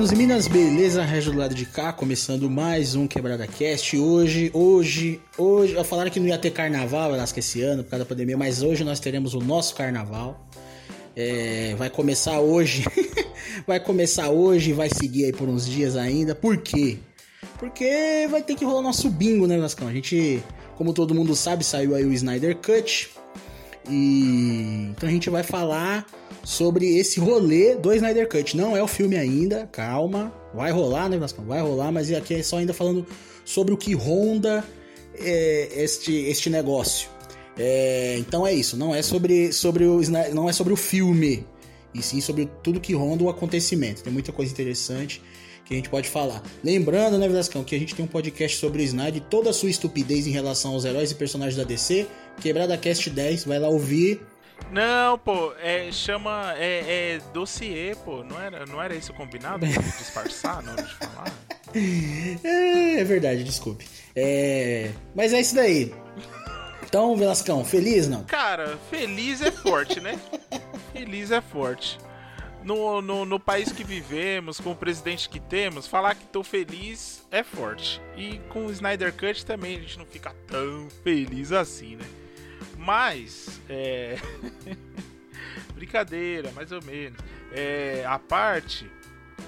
Manos e minas, beleza? Régio do lado de cá, começando mais um Quebrada Cast. Hoje, hoje, hoje, falaram que não ia ter carnaval, elas que esse ano, por causa da pandemia, mas hoje nós teremos o nosso carnaval. É, vai começar hoje, vai começar hoje, vai seguir aí por uns dias ainda. Por quê? Porque vai ter que rolar nosso bingo, né, Vascão? A gente, como todo mundo sabe, saiu aí o Snyder Cut. E então a gente vai falar sobre esse rolê do Snyder Cut. Não é o filme ainda, calma. Vai rolar, né, Vascão? Vai rolar, mas aqui é só ainda falando sobre o que ronda é, este, este negócio. É, então é isso, não é sobre, sobre o não é sobre o filme, e sim sobre tudo que ronda o acontecimento. Tem muita coisa interessante que a gente pode falar. Lembrando, né, Vascão, que a gente tem um podcast sobre o Snyder e toda a sua estupidez em relação aos heróis e personagens da DC, Quebrada Cast 10, vai lá ouvir não, pô, é, chama. É, é dossiê, pô. Não era, não era isso combinado? Disfarçar na hora de falar? É, é verdade, desculpe. É, mas é isso daí. Então, Velascão, feliz não? Cara, feliz é forte, né? feliz é forte. No, no, no, país que vivemos, com o presidente que temos, falar que tô feliz é forte. E com o Snyder Cut também a gente não fica tão feliz assim, né? Mas, é. Brincadeira, mais ou menos. É, a parte,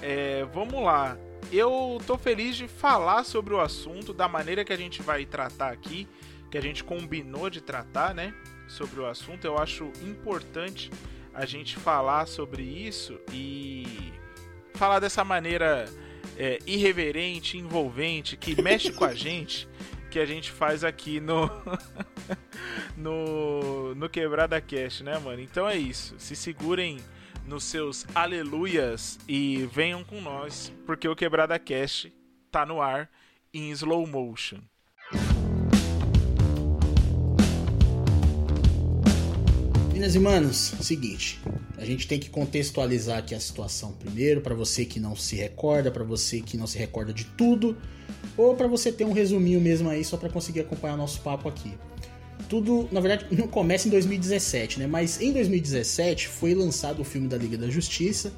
é, vamos lá. Eu tô feliz de falar sobre o assunto da maneira que a gente vai tratar aqui, que a gente combinou de tratar, né? Sobre o assunto. Eu acho importante a gente falar sobre isso e falar dessa maneira é, irreverente, envolvente, que mexe com a gente que a gente faz aqui no no no Quebrada Cash, né, mano? Então é isso. Se segurem nos seus aleluias e venham com nós, porque o Quebrada Cash tá no ar em slow motion. Meninas e manos, seguinte, a gente tem que contextualizar aqui a situação primeiro, para você que não se recorda, para você que não se recorda de tudo, ou para você ter um resuminho mesmo aí só para conseguir acompanhar nosso papo aqui. Tudo, na verdade, não começa em 2017, né? Mas em 2017 foi lançado o filme da Liga da Justiça.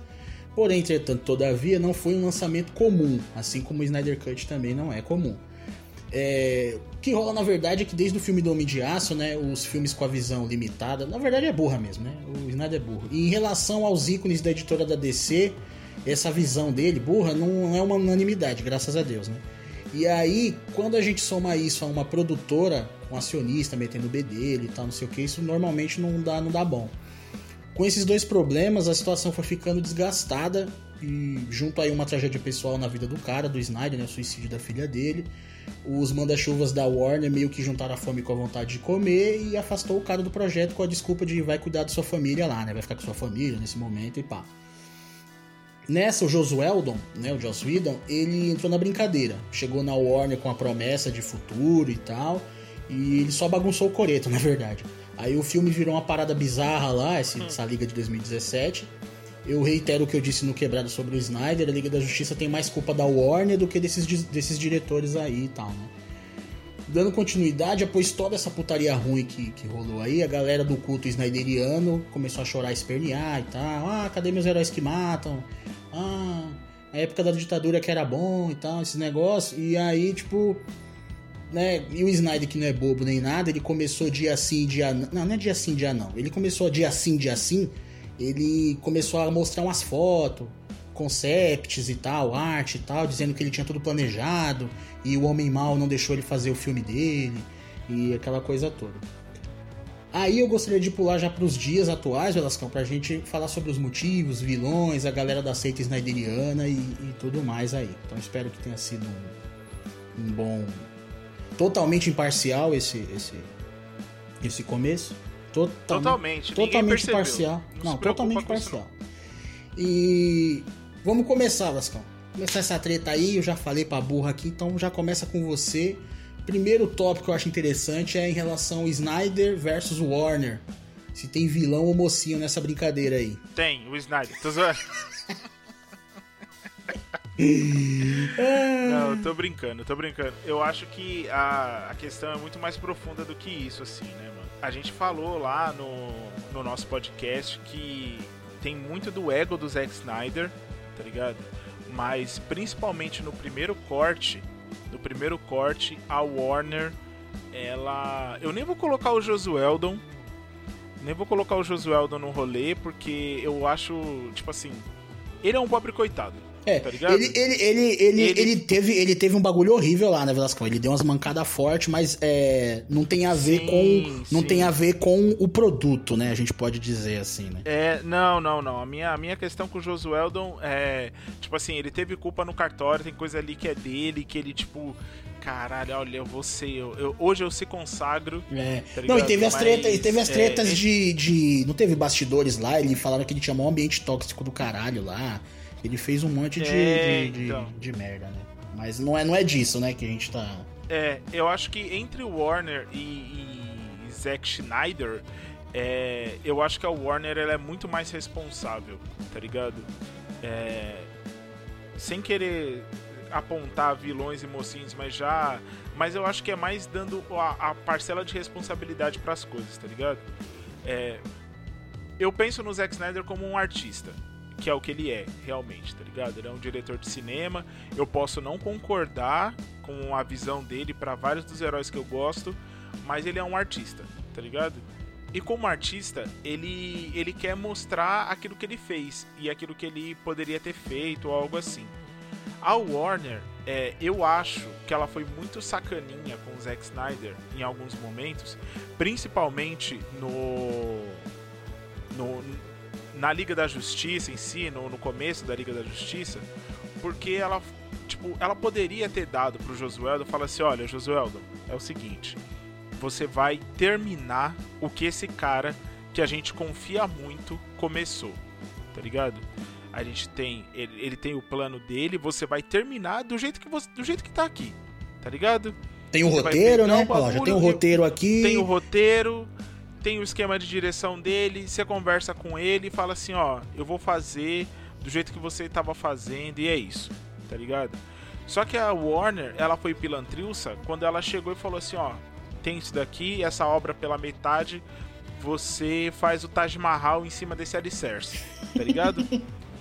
Porém, entretanto, todavia, não foi um lançamento comum, assim como o Snyder Cut também não é comum. É, o que rola na verdade é que desde o filme do Homem de Aço, né, os filmes com a visão limitada, na verdade é burra mesmo, né? O Snyder é burro. E em relação aos ícones da editora da DC, essa visão dele, burra, não é uma unanimidade, graças a Deus, né? E aí, quando a gente soma isso a uma produtora, um acionista metendo o B dele e tal, não sei o que, isso normalmente não dá, não dá bom. Com esses dois problemas, a situação foi ficando desgastada e junto aí uma tragédia pessoal na vida do cara, do Snyder, né, o suicídio da filha dele. Os manda-chuvas da Warner meio que juntaram a fome com a vontade de comer e afastou o cara do projeto com a desculpa de vai cuidar da sua família lá, né? Vai ficar com sua família nesse momento e pá. Nessa, o Josueldon, né, o Joss Whedon, ele entrou na brincadeira. Chegou na Warner com a promessa de futuro e tal, e ele só bagunçou o coreto, na verdade. Aí o filme virou uma parada bizarra lá, essa liga de 2017. Eu reitero o que eu disse no Quebrado sobre o Snyder, a Liga da Justiça tem mais culpa da Warner do que desses, desses diretores aí e tal, né? Dando continuidade, após toda essa putaria ruim que, que rolou aí, a galera do culto snyderiano começou a chorar espernear e tal. Ah, cadê meus heróis que matam? ah, a época da ditadura que era bom e tal, esse negócio. E aí, tipo, né? E o Snyder, que não é bobo nem nada, ele começou dia sim, dia não. Não, não é dia sim, dia não. Ele começou dia sim, dia sim. Ele começou a mostrar umas fotos, concepts e tal, arte e tal, dizendo que ele tinha tudo planejado e o Homem Mal não deixou ele fazer o filme dele e aquela coisa toda. Aí eu gostaria de pular já para os dias atuais, Velascão, para a gente falar sobre os motivos, vilões, a galera da seita snyderiana e, e tudo mais aí. Então espero que tenha sido um, um bom. totalmente imparcial esse, esse, esse começo. Totalmente. Totalmente, totalmente parcial. Não, não totalmente parcial. E vamos começar, Vascão. Começar essa treta aí, eu já falei pra burra aqui, então já começa com você. Primeiro tópico que eu acho interessante é em relação ao Snyder versus Warner. Se tem vilão ou mocinho nessa brincadeira aí. Tem, o Snyder. Tô zoando. Não, tô brincando, tô brincando. Eu acho que a, a questão é muito mais profunda do que isso, assim, né, mano? A gente falou lá no, no nosso podcast que tem muito do ego do Zack Snyder, tá ligado? mas principalmente no primeiro corte, no primeiro corte, a Warner, ela. Eu nem vou colocar o Josueldon. Nem vou colocar o Josueldon no rolê, porque eu acho, tipo assim, ele é um pobre coitado. É, tá ele, ele, ele, ele, ele, teve, ele teve um bagulho horrível lá na Velasco. Ele deu umas mancadas fortes, mas é, não tem a ver sim, com. Não sim. tem a ver com o produto, né? A gente pode dizer assim, né? É, não, não, não. A minha, a minha questão com o Josueldon é. Tipo assim, ele teve culpa no cartório, tem coisa ali que é dele, que ele, tipo caralho, olha, eu vou ser. Eu, eu, hoje eu se consagro. É. Tá não, e teve as tretas, e teve as tretas é, de, de. Não teve bastidores lá, ele falava que ele tinha um ambiente tóxico do caralho lá. Ele fez um monte de, é, de, então. de, de, merda, né? Mas não é, não é disso, né, que a gente tá. É, eu acho que entre o Warner e, e Zack Schneider, é, eu acho que a Warner ela é muito mais responsável, tá ligado? É, sem querer apontar vilões e mocinhos, mas já. Mas eu acho que é mais dando a, a parcela de responsabilidade para as coisas, tá ligado? É, eu penso no Zack Snyder como um artista que é o que ele é, realmente, tá ligado? Ele é um diretor de cinema. Eu posso não concordar com a visão dele para vários dos heróis que eu gosto, mas ele é um artista, tá ligado? E como artista, ele, ele quer mostrar aquilo que ele fez e aquilo que ele poderia ter feito ou algo assim. A Warner, é, eu acho que ela foi muito sacaninha com o Zack Snyder em alguns momentos, principalmente no, no na Liga da Justiça em si, no, no começo da Liga da Justiça, porque ela, tipo, ela poderia ter dado pro Josueldo, falar assim, olha, Josueldo, é o seguinte, você vai terminar o que esse cara que a gente confia muito começou, tá ligado? A gente tem, ele, ele tem o plano dele, você vai terminar do jeito que você, do jeito que tá aqui, tá ligado? Tem o um roteiro, né? Ó, já tem o um roteiro aqui. Tem o roteiro, tem o esquema de direção dele, você conversa com ele e fala assim, ó, eu vou fazer do jeito que você estava fazendo e é isso, tá ligado? Só que a Warner, ela foi pilantrilça quando ela chegou e falou assim, ó, tem isso daqui, essa obra pela metade, você faz o Taj Mahal em cima desse alicerce, tá ligado?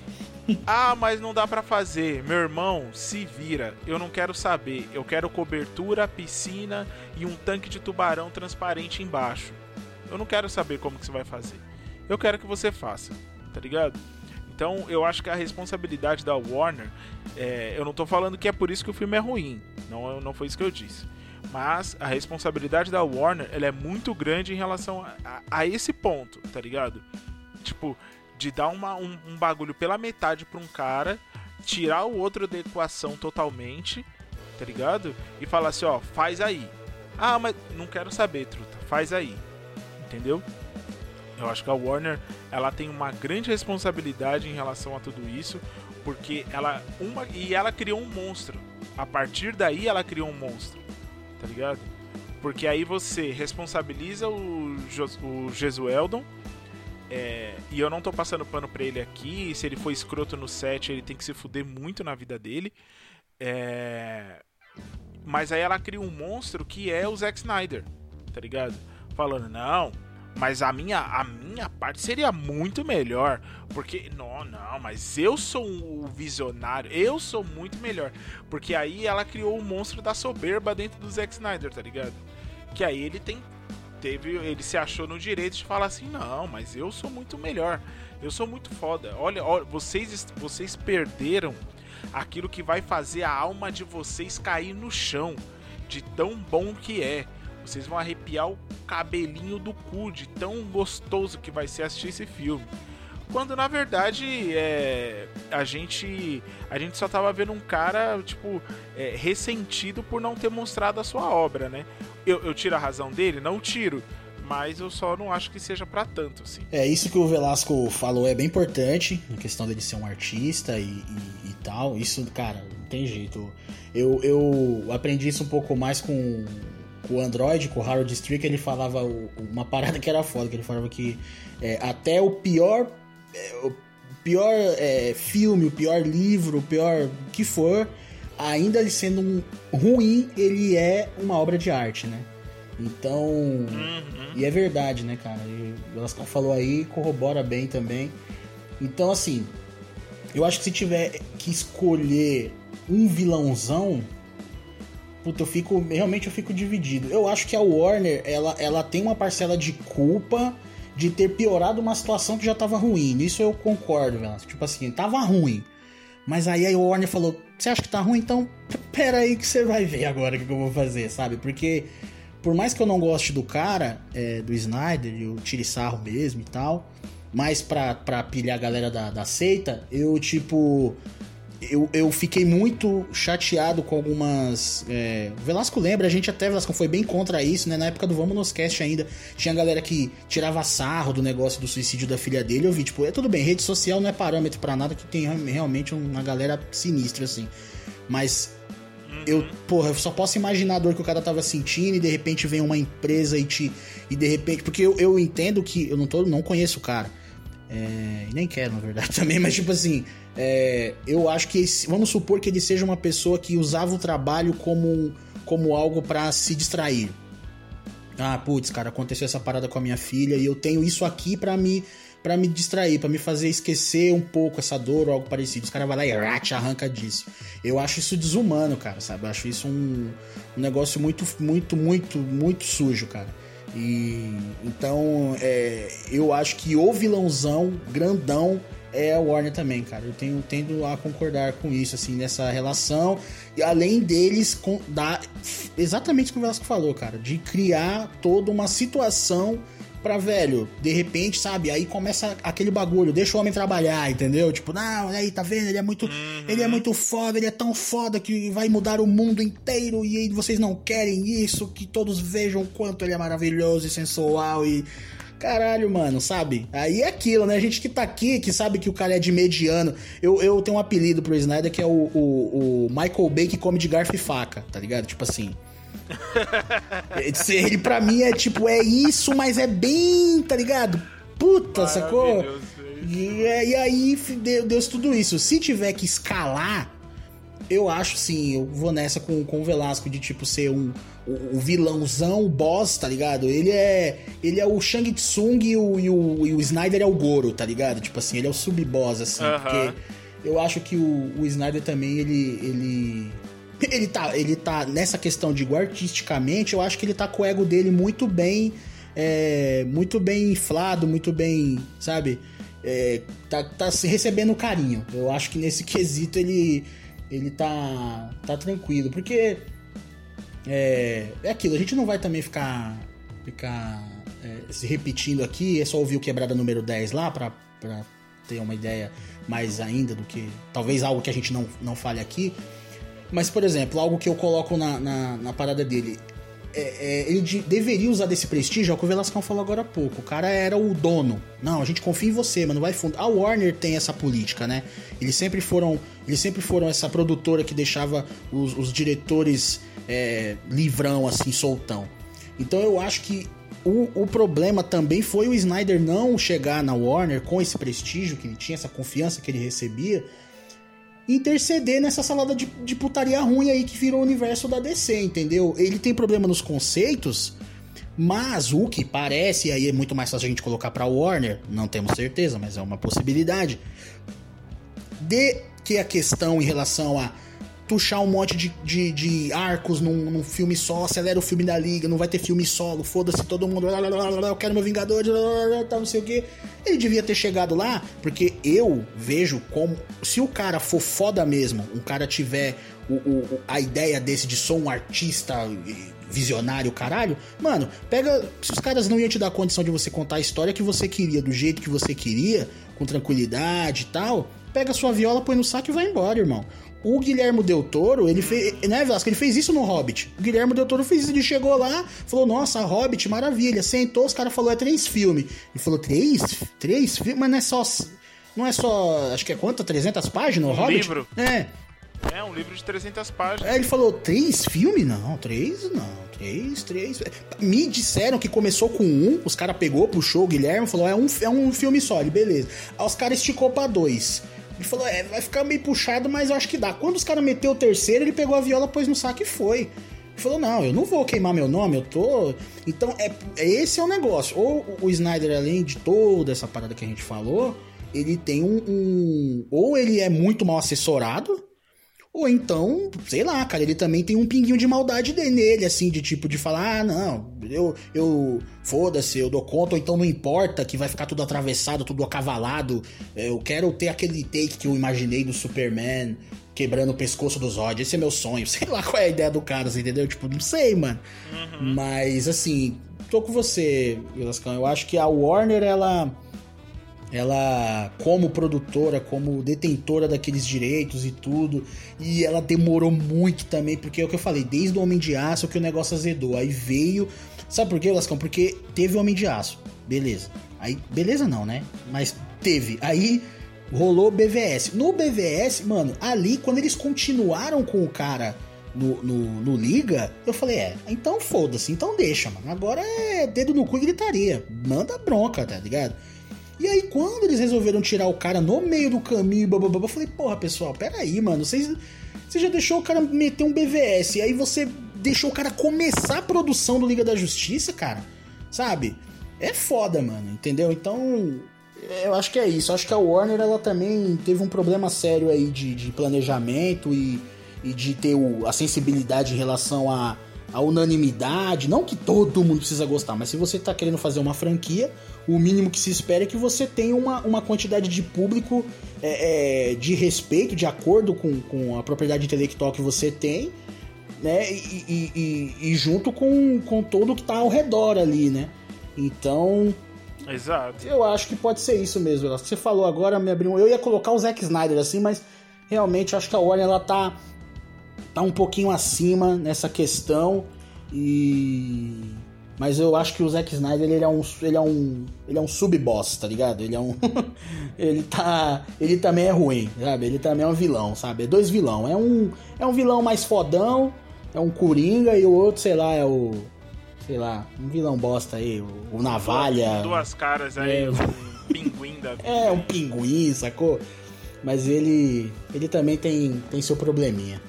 ah, mas não dá para fazer. Meu irmão, se vira. Eu não quero saber. Eu quero cobertura, piscina e um tanque de tubarão transparente embaixo. Eu não quero saber como que você vai fazer. Eu quero que você faça, tá ligado? Então eu acho que a responsabilidade da Warner, é, eu não tô falando que é por isso que o filme é ruim, não, não foi isso que eu disse. Mas a responsabilidade da Warner ela é muito grande em relação a, a, a esse ponto, tá ligado? Tipo, de dar uma, um, um bagulho pela metade pra um cara, tirar o outro da equação totalmente, tá ligado? E falar assim, ó, faz aí. Ah, mas não quero saber, truta, faz aí entendeu? Eu acho que a Warner ela tem uma grande responsabilidade em relação a tudo isso, porque ela uma e ela criou um monstro. A partir daí ela criou um monstro, tá ligado? Porque aí você responsabiliza o, o Jesueldon, é, e eu não tô passando pano pra ele aqui. Se ele for escroto no set, ele tem que se fuder muito na vida dele. É, mas aí ela cria um monstro que é o Zack Snyder, tá ligado? Falando, não, mas a minha, a minha parte seria muito melhor. Porque, não, não, mas eu sou o visionário. Eu sou muito melhor. Porque aí ela criou o monstro da soberba dentro do Zack Snyder, tá ligado? Que aí ele tem. Teve, ele se achou no direito de falar assim: não, mas eu sou muito melhor. Eu sou muito foda. Olha, olha vocês, vocês perderam aquilo que vai fazer a alma de vocês cair no chão. De tão bom que é. Vocês vão arrepiar o cabelinho do cu de tão gostoso que vai ser assistir esse filme. Quando na verdade é, a gente a gente só tava vendo um cara tipo é, ressentido por não ter mostrado a sua obra, né? Eu, eu tiro a razão dele? Não tiro mas eu só não acho que seja para tanto, assim. É, isso que o Velasco falou é bem importante, a questão dele ser um artista e, e, e, tal. Isso, cara, não tem jeito. Eu, eu aprendi isso um pouco mais com o Android, com o Harold Strick, ele falava uma parada que era foda, que ele falava que é, até o pior é, o pior é, filme, o pior livro, o pior que for, ainda ele sendo um ruim, ele é uma obra de arte, né? Então, uhum. e é verdade, né, cara? E o Lascar falou aí, corrobora bem também. Então, assim, Eu acho que se tiver que escolher um vilãozão, puta, eu fico. Realmente eu fico dividido. Eu acho que a Warner, ela, ela tem uma parcela de culpa de ter piorado uma situação que já tava ruim. Nisso eu concordo, velho. Tipo assim, tava ruim. Mas aí a Warner falou: Você acha que tá ruim? Então, pera aí que você vai ver agora o que eu vou fazer, sabe? Porque, por mais que eu não goste do cara, é, do Snyder, eu tire sarro mesmo e tal, mas pra, pra pilhar a galera da, da seita, eu, tipo eu, eu fiquei muito chateado com algumas. É... Velasco lembra, a gente até, Velasco, foi bem contra isso, né? Na época do Vamos Nos Cast ainda. Tinha galera que tirava sarro do negócio do suicídio da filha dele. Eu vi, tipo, é tudo bem, rede social não é parâmetro para nada, que tem realmente uma galera sinistra, assim. Mas. Eu, porra, eu só posso imaginar a dor que o cara tava sentindo e de repente vem uma empresa e te. E de repente. Porque eu, eu entendo que. Eu não, tô, não conheço o cara. É, nem quero, na verdade, também, mas tipo assim, é, eu acho que. Vamos supor que ele seja uma pessoa que usava o trabalho como, como algo para se distrair. Ah, putz, cara, aconteceu essa parada com a minha filha e eu tenho isso aqui para me para me distrair, para me fazer esquecer um pouco essa dor ou algo parecido. Os caras vai lá e rat, arranca disso. Eu acho isso desumano, cara, sabe? Eu acho isso um, um negócio muito, muito, muito, muito sujo, cara. E então é, eu acho que o vilãozão grandão é a Warner também, cara. Eu tenho tendo a concordar com isso, assim, nessa relação. E além deles, com, dar exatamente o que o Velasco falou, cara, de criar toda uma situação pra, velho, de repente, sabe? Aí começa aquele bagulho, deixa o homem trabalhar, entendeu? Tipo, não, aí, tá vendo? Ele é muito. Uhum. Ele é muito foda, ele é tão foda que vai mudar o mundo inteiro e aí vocês não querem isso, que todos vejam o quanto ele é maravilhoso e sensual e. Caralho, mano, sabe? Aí é aquilo, né? A gente que tá aqui, que sabe que o cara é de mediano. Eu, eu tenho um apelido pro Snyder que é o, o, o Michael Bay que come de garfo e faca, tá ligado? Tipo assim. Ele pra mim é tipo, é isso, mas é bem, tá ligado? Puta, sacou? E, é, e aí deu, deu tudo isso. Se tiver que escalar, eu acho sim, eu vou nessa com, com o Velasco de tipo ser um o vilãozão, o boss, tá ligado? Ele é ele é o Shang Tsung e o, e o, e o Snyder é o Goro, tá ligado? Tipo assim, ele é o sub-boss, assim, uh -huh. porque eu acho que o, o Snyder também, ele, ele ele tá, ele tá nessa questão de artisticamente, eu acho que ele tá com o ego dele muito bem, é, muito bem inflado, muito bem, sabe? É, tá, tá recebendo carinho. Eu acho que nesse quesito ele, ele tá, tá tranquilo, porque é, é aquilo, a gente não vai também ficar, ficar é, se repetindo aqui, é só ouvir o Quebrada número 10 lá pra, pra ter uma ideia mais ainda do que. Talvez algo que a gente não, não fale aqui. Mas, por exemplo, algo que eu coloco na, na, na parada dele. É, é, ele de, deveria usar desse prestígio, é o que o Velascão falou agora há pouco. O cara era o dono. Não, a gente confia em você, mas não vai fundar. A Warner tem essa política, né? Eles sempre foram, eles sempre foram essa produtora que deixava os, os diretores é, livrão, assim, soltão. Então eu acho que o, o problema também foi o Snyder não chegar na Warner com esse prestígio que ele tinha, essa confiança que ele recebia interceder nessa salada de, de putaria ruim aí que virou o universo da DC, entendeu? Ele tem problema nos conceitos, mas o que parece, e aí é muito mais fácil a gente colocar pra Warner, não temos certeza, mas é uma possibilidade, de que a questão em relação a tuchar um monte de, de, de arcos num, num, filme só, acelera o filme da liga, não vai ter filme solo, foda-se todo mundo, eu quero meu Vingador, tal, não sei o que. Ele devia ter chegado lá, porque eu vejo como. Se o cara for foda mesmo, um cara tiver o, o, a ideia desse de sou um artista visionário, caralho, mano, pega. Se os caras não iam te dar condição de você contar a história que você queria, do jeito que você queria, com tranquilidade e tal, pega sua viola, põe no saco e vai embora, irmão. O Guilherme Del Toro, ele fez. Né, Vasco? Ele fez isso no Hobbit. O Guilherme Del Toro fez isso. Ele chegou lá, falou: Nossa, Hobbit, maravilha. Sentou, os caras falaram: É três filmes. Ele falou: Três? Três filmes? Mas não é só. Não é só. Acho que é quanto? 300 páginas? O um Hobbit? livro. É. É, um livro de 300 páginas. Aí ele falou: Três filmes? Não, três não. Três, três. Me disseram que começou com um, os caras pegou, puxou o Guilherme, falou: é um, é um filme só, ele, beleza. Aí os caras esticou pra dois. Ele falou, é, vai ficar meio puxado, mas eu acho que dá. Quando os caras meteu o terceiro, ele pegou a viola, pôs no saco e foi. Ele falou, não, eu não vou queimar meu nome, eu tô... Então, é, esse é o negócio. Ou o Snyder, além de toda essa parada que a gente falou, ele tem um, um, Ou ele é muito mal assessorado, ou então, sei lá, cara, ele também tem um pinguinho de maldade nele, assim, de tipo, de falar, ah, não, eu, eu foda-se, eu dou conta, ou então não importa que vai ficar tudo atravessado, tudo acavalado, eu quero ter aquele take que eu imaginei do Superman quebrando o pescoço dos Zod, esse é meu sonho, sei lá qual é a ideia do cara, você entendeu? Tipo, não sei, mano. Uhum. Mas, assim, tô com você, Velascão, eu acho que a Warner, ela ela como produtora, como detentora daqueles direitos e tudo, e ela demorou muito também, porque é o que eu falei, desde o Homem de Aço que o negócio azedou, aí veio, sabe por quê, Lascão? Porque teve o Homem de Aço, beleza, aí, beleza não, né, mas teve, aí rolou BVS, no BVS, mano, ali, quando eles continuaram com o cara no, no, no, Liga, eu falei, é, então foda-se, então deixa, mano. Agora é dedo no cu e gritaria. Manda bronca, tá ligado? E aí, quando eles resolveram tirar o cara no meio do caminho, bababá, eu falei, porra, pessoal, peraí, mano, vocês, você já deixou o cara meter um BVS, e aí você deixou o cara começar a produção do Liga da Justiça, cara, sabe? É foda, mano, entendeu? Então, eu acho que é isso. Eu acho que a Warner, ela também teve um problema sério aí de, de planejamento e, e de ter o, a sensibilidade em relação a a unanimidade, não que todo mundo precisa gostar, mas se você está querendo fazer uma franquia, o mínimo que se espera é que você tenha uma, uma quantidade de público é, é, de respeito, de acordo com, com a propriedade intelectual que você tem, né? E, e, e, e junto com, com todo que está ao redor ali, né? Então. Exato. Eu acho que pode ser isso mesmo. Você falou agora, me abriu. Eu ia colocar o Zack Snyder assim, mas realmente acho que a Warner ela tá tá um pouquinho acima nessa questão e mas eu acho que o Zack Snyder ele é um ele é um ele é um sub-boss, tá ligado? Ele é um ele tá ele também é ruim, sabe? Ele também é um vilão, sabe? É dois vilão, é um é um vilão mais fodão, é um coringa e o outro, sei lá, é o sei lá, um vilão bosta aí, o, o navalha. Duas caras aí, é, um pinguim da vida. É, um pinguim, sacou? Mas ele ele também tem tem seu probleminha.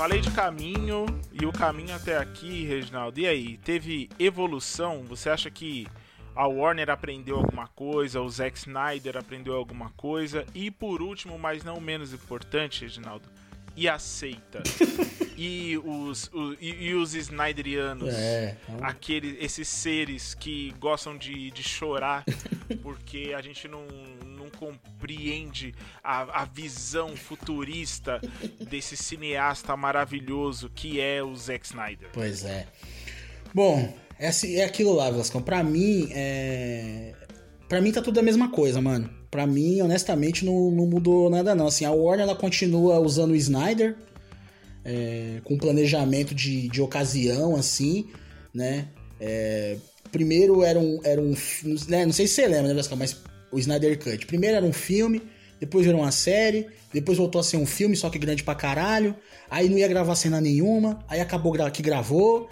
Falei de caminho e o caminho até aqui, Reginaldo. E aí, teve evolução? Você acha que a Warner aprendeu alguma coisa, o Zack Snyder aprendeu alguma coisa? E por último, mas não menos importante, Reginaldo, e aceita. e os, o, e, e, os Snyderianos, é, é aqueles, esses seres que gostam de, de chorar porque a gente não, não compreende a, a visão futurista desse cineasta maravilhoso que é o Zack Snyder. Pois é. Bom, é, é aquilo lá, Velascão. Pra mim, é. Pra mim tá tudo a mesma coisa, mano. Pra mim, honestamente, não, não mudou nada, não. Assim, a Warner ela continua usando o Snyder é, com planejamento de, de ocasião, assim, né? É, primeiro era um. Era um né? Não sei se você lembra, né, mas o Snyder Cut. Primeiro era um filme, depois virou uma série, depois voltou a ser um filme, só que grande pra caralho. Aí não ia gravar cena nenhuma, aí acabou que gravou.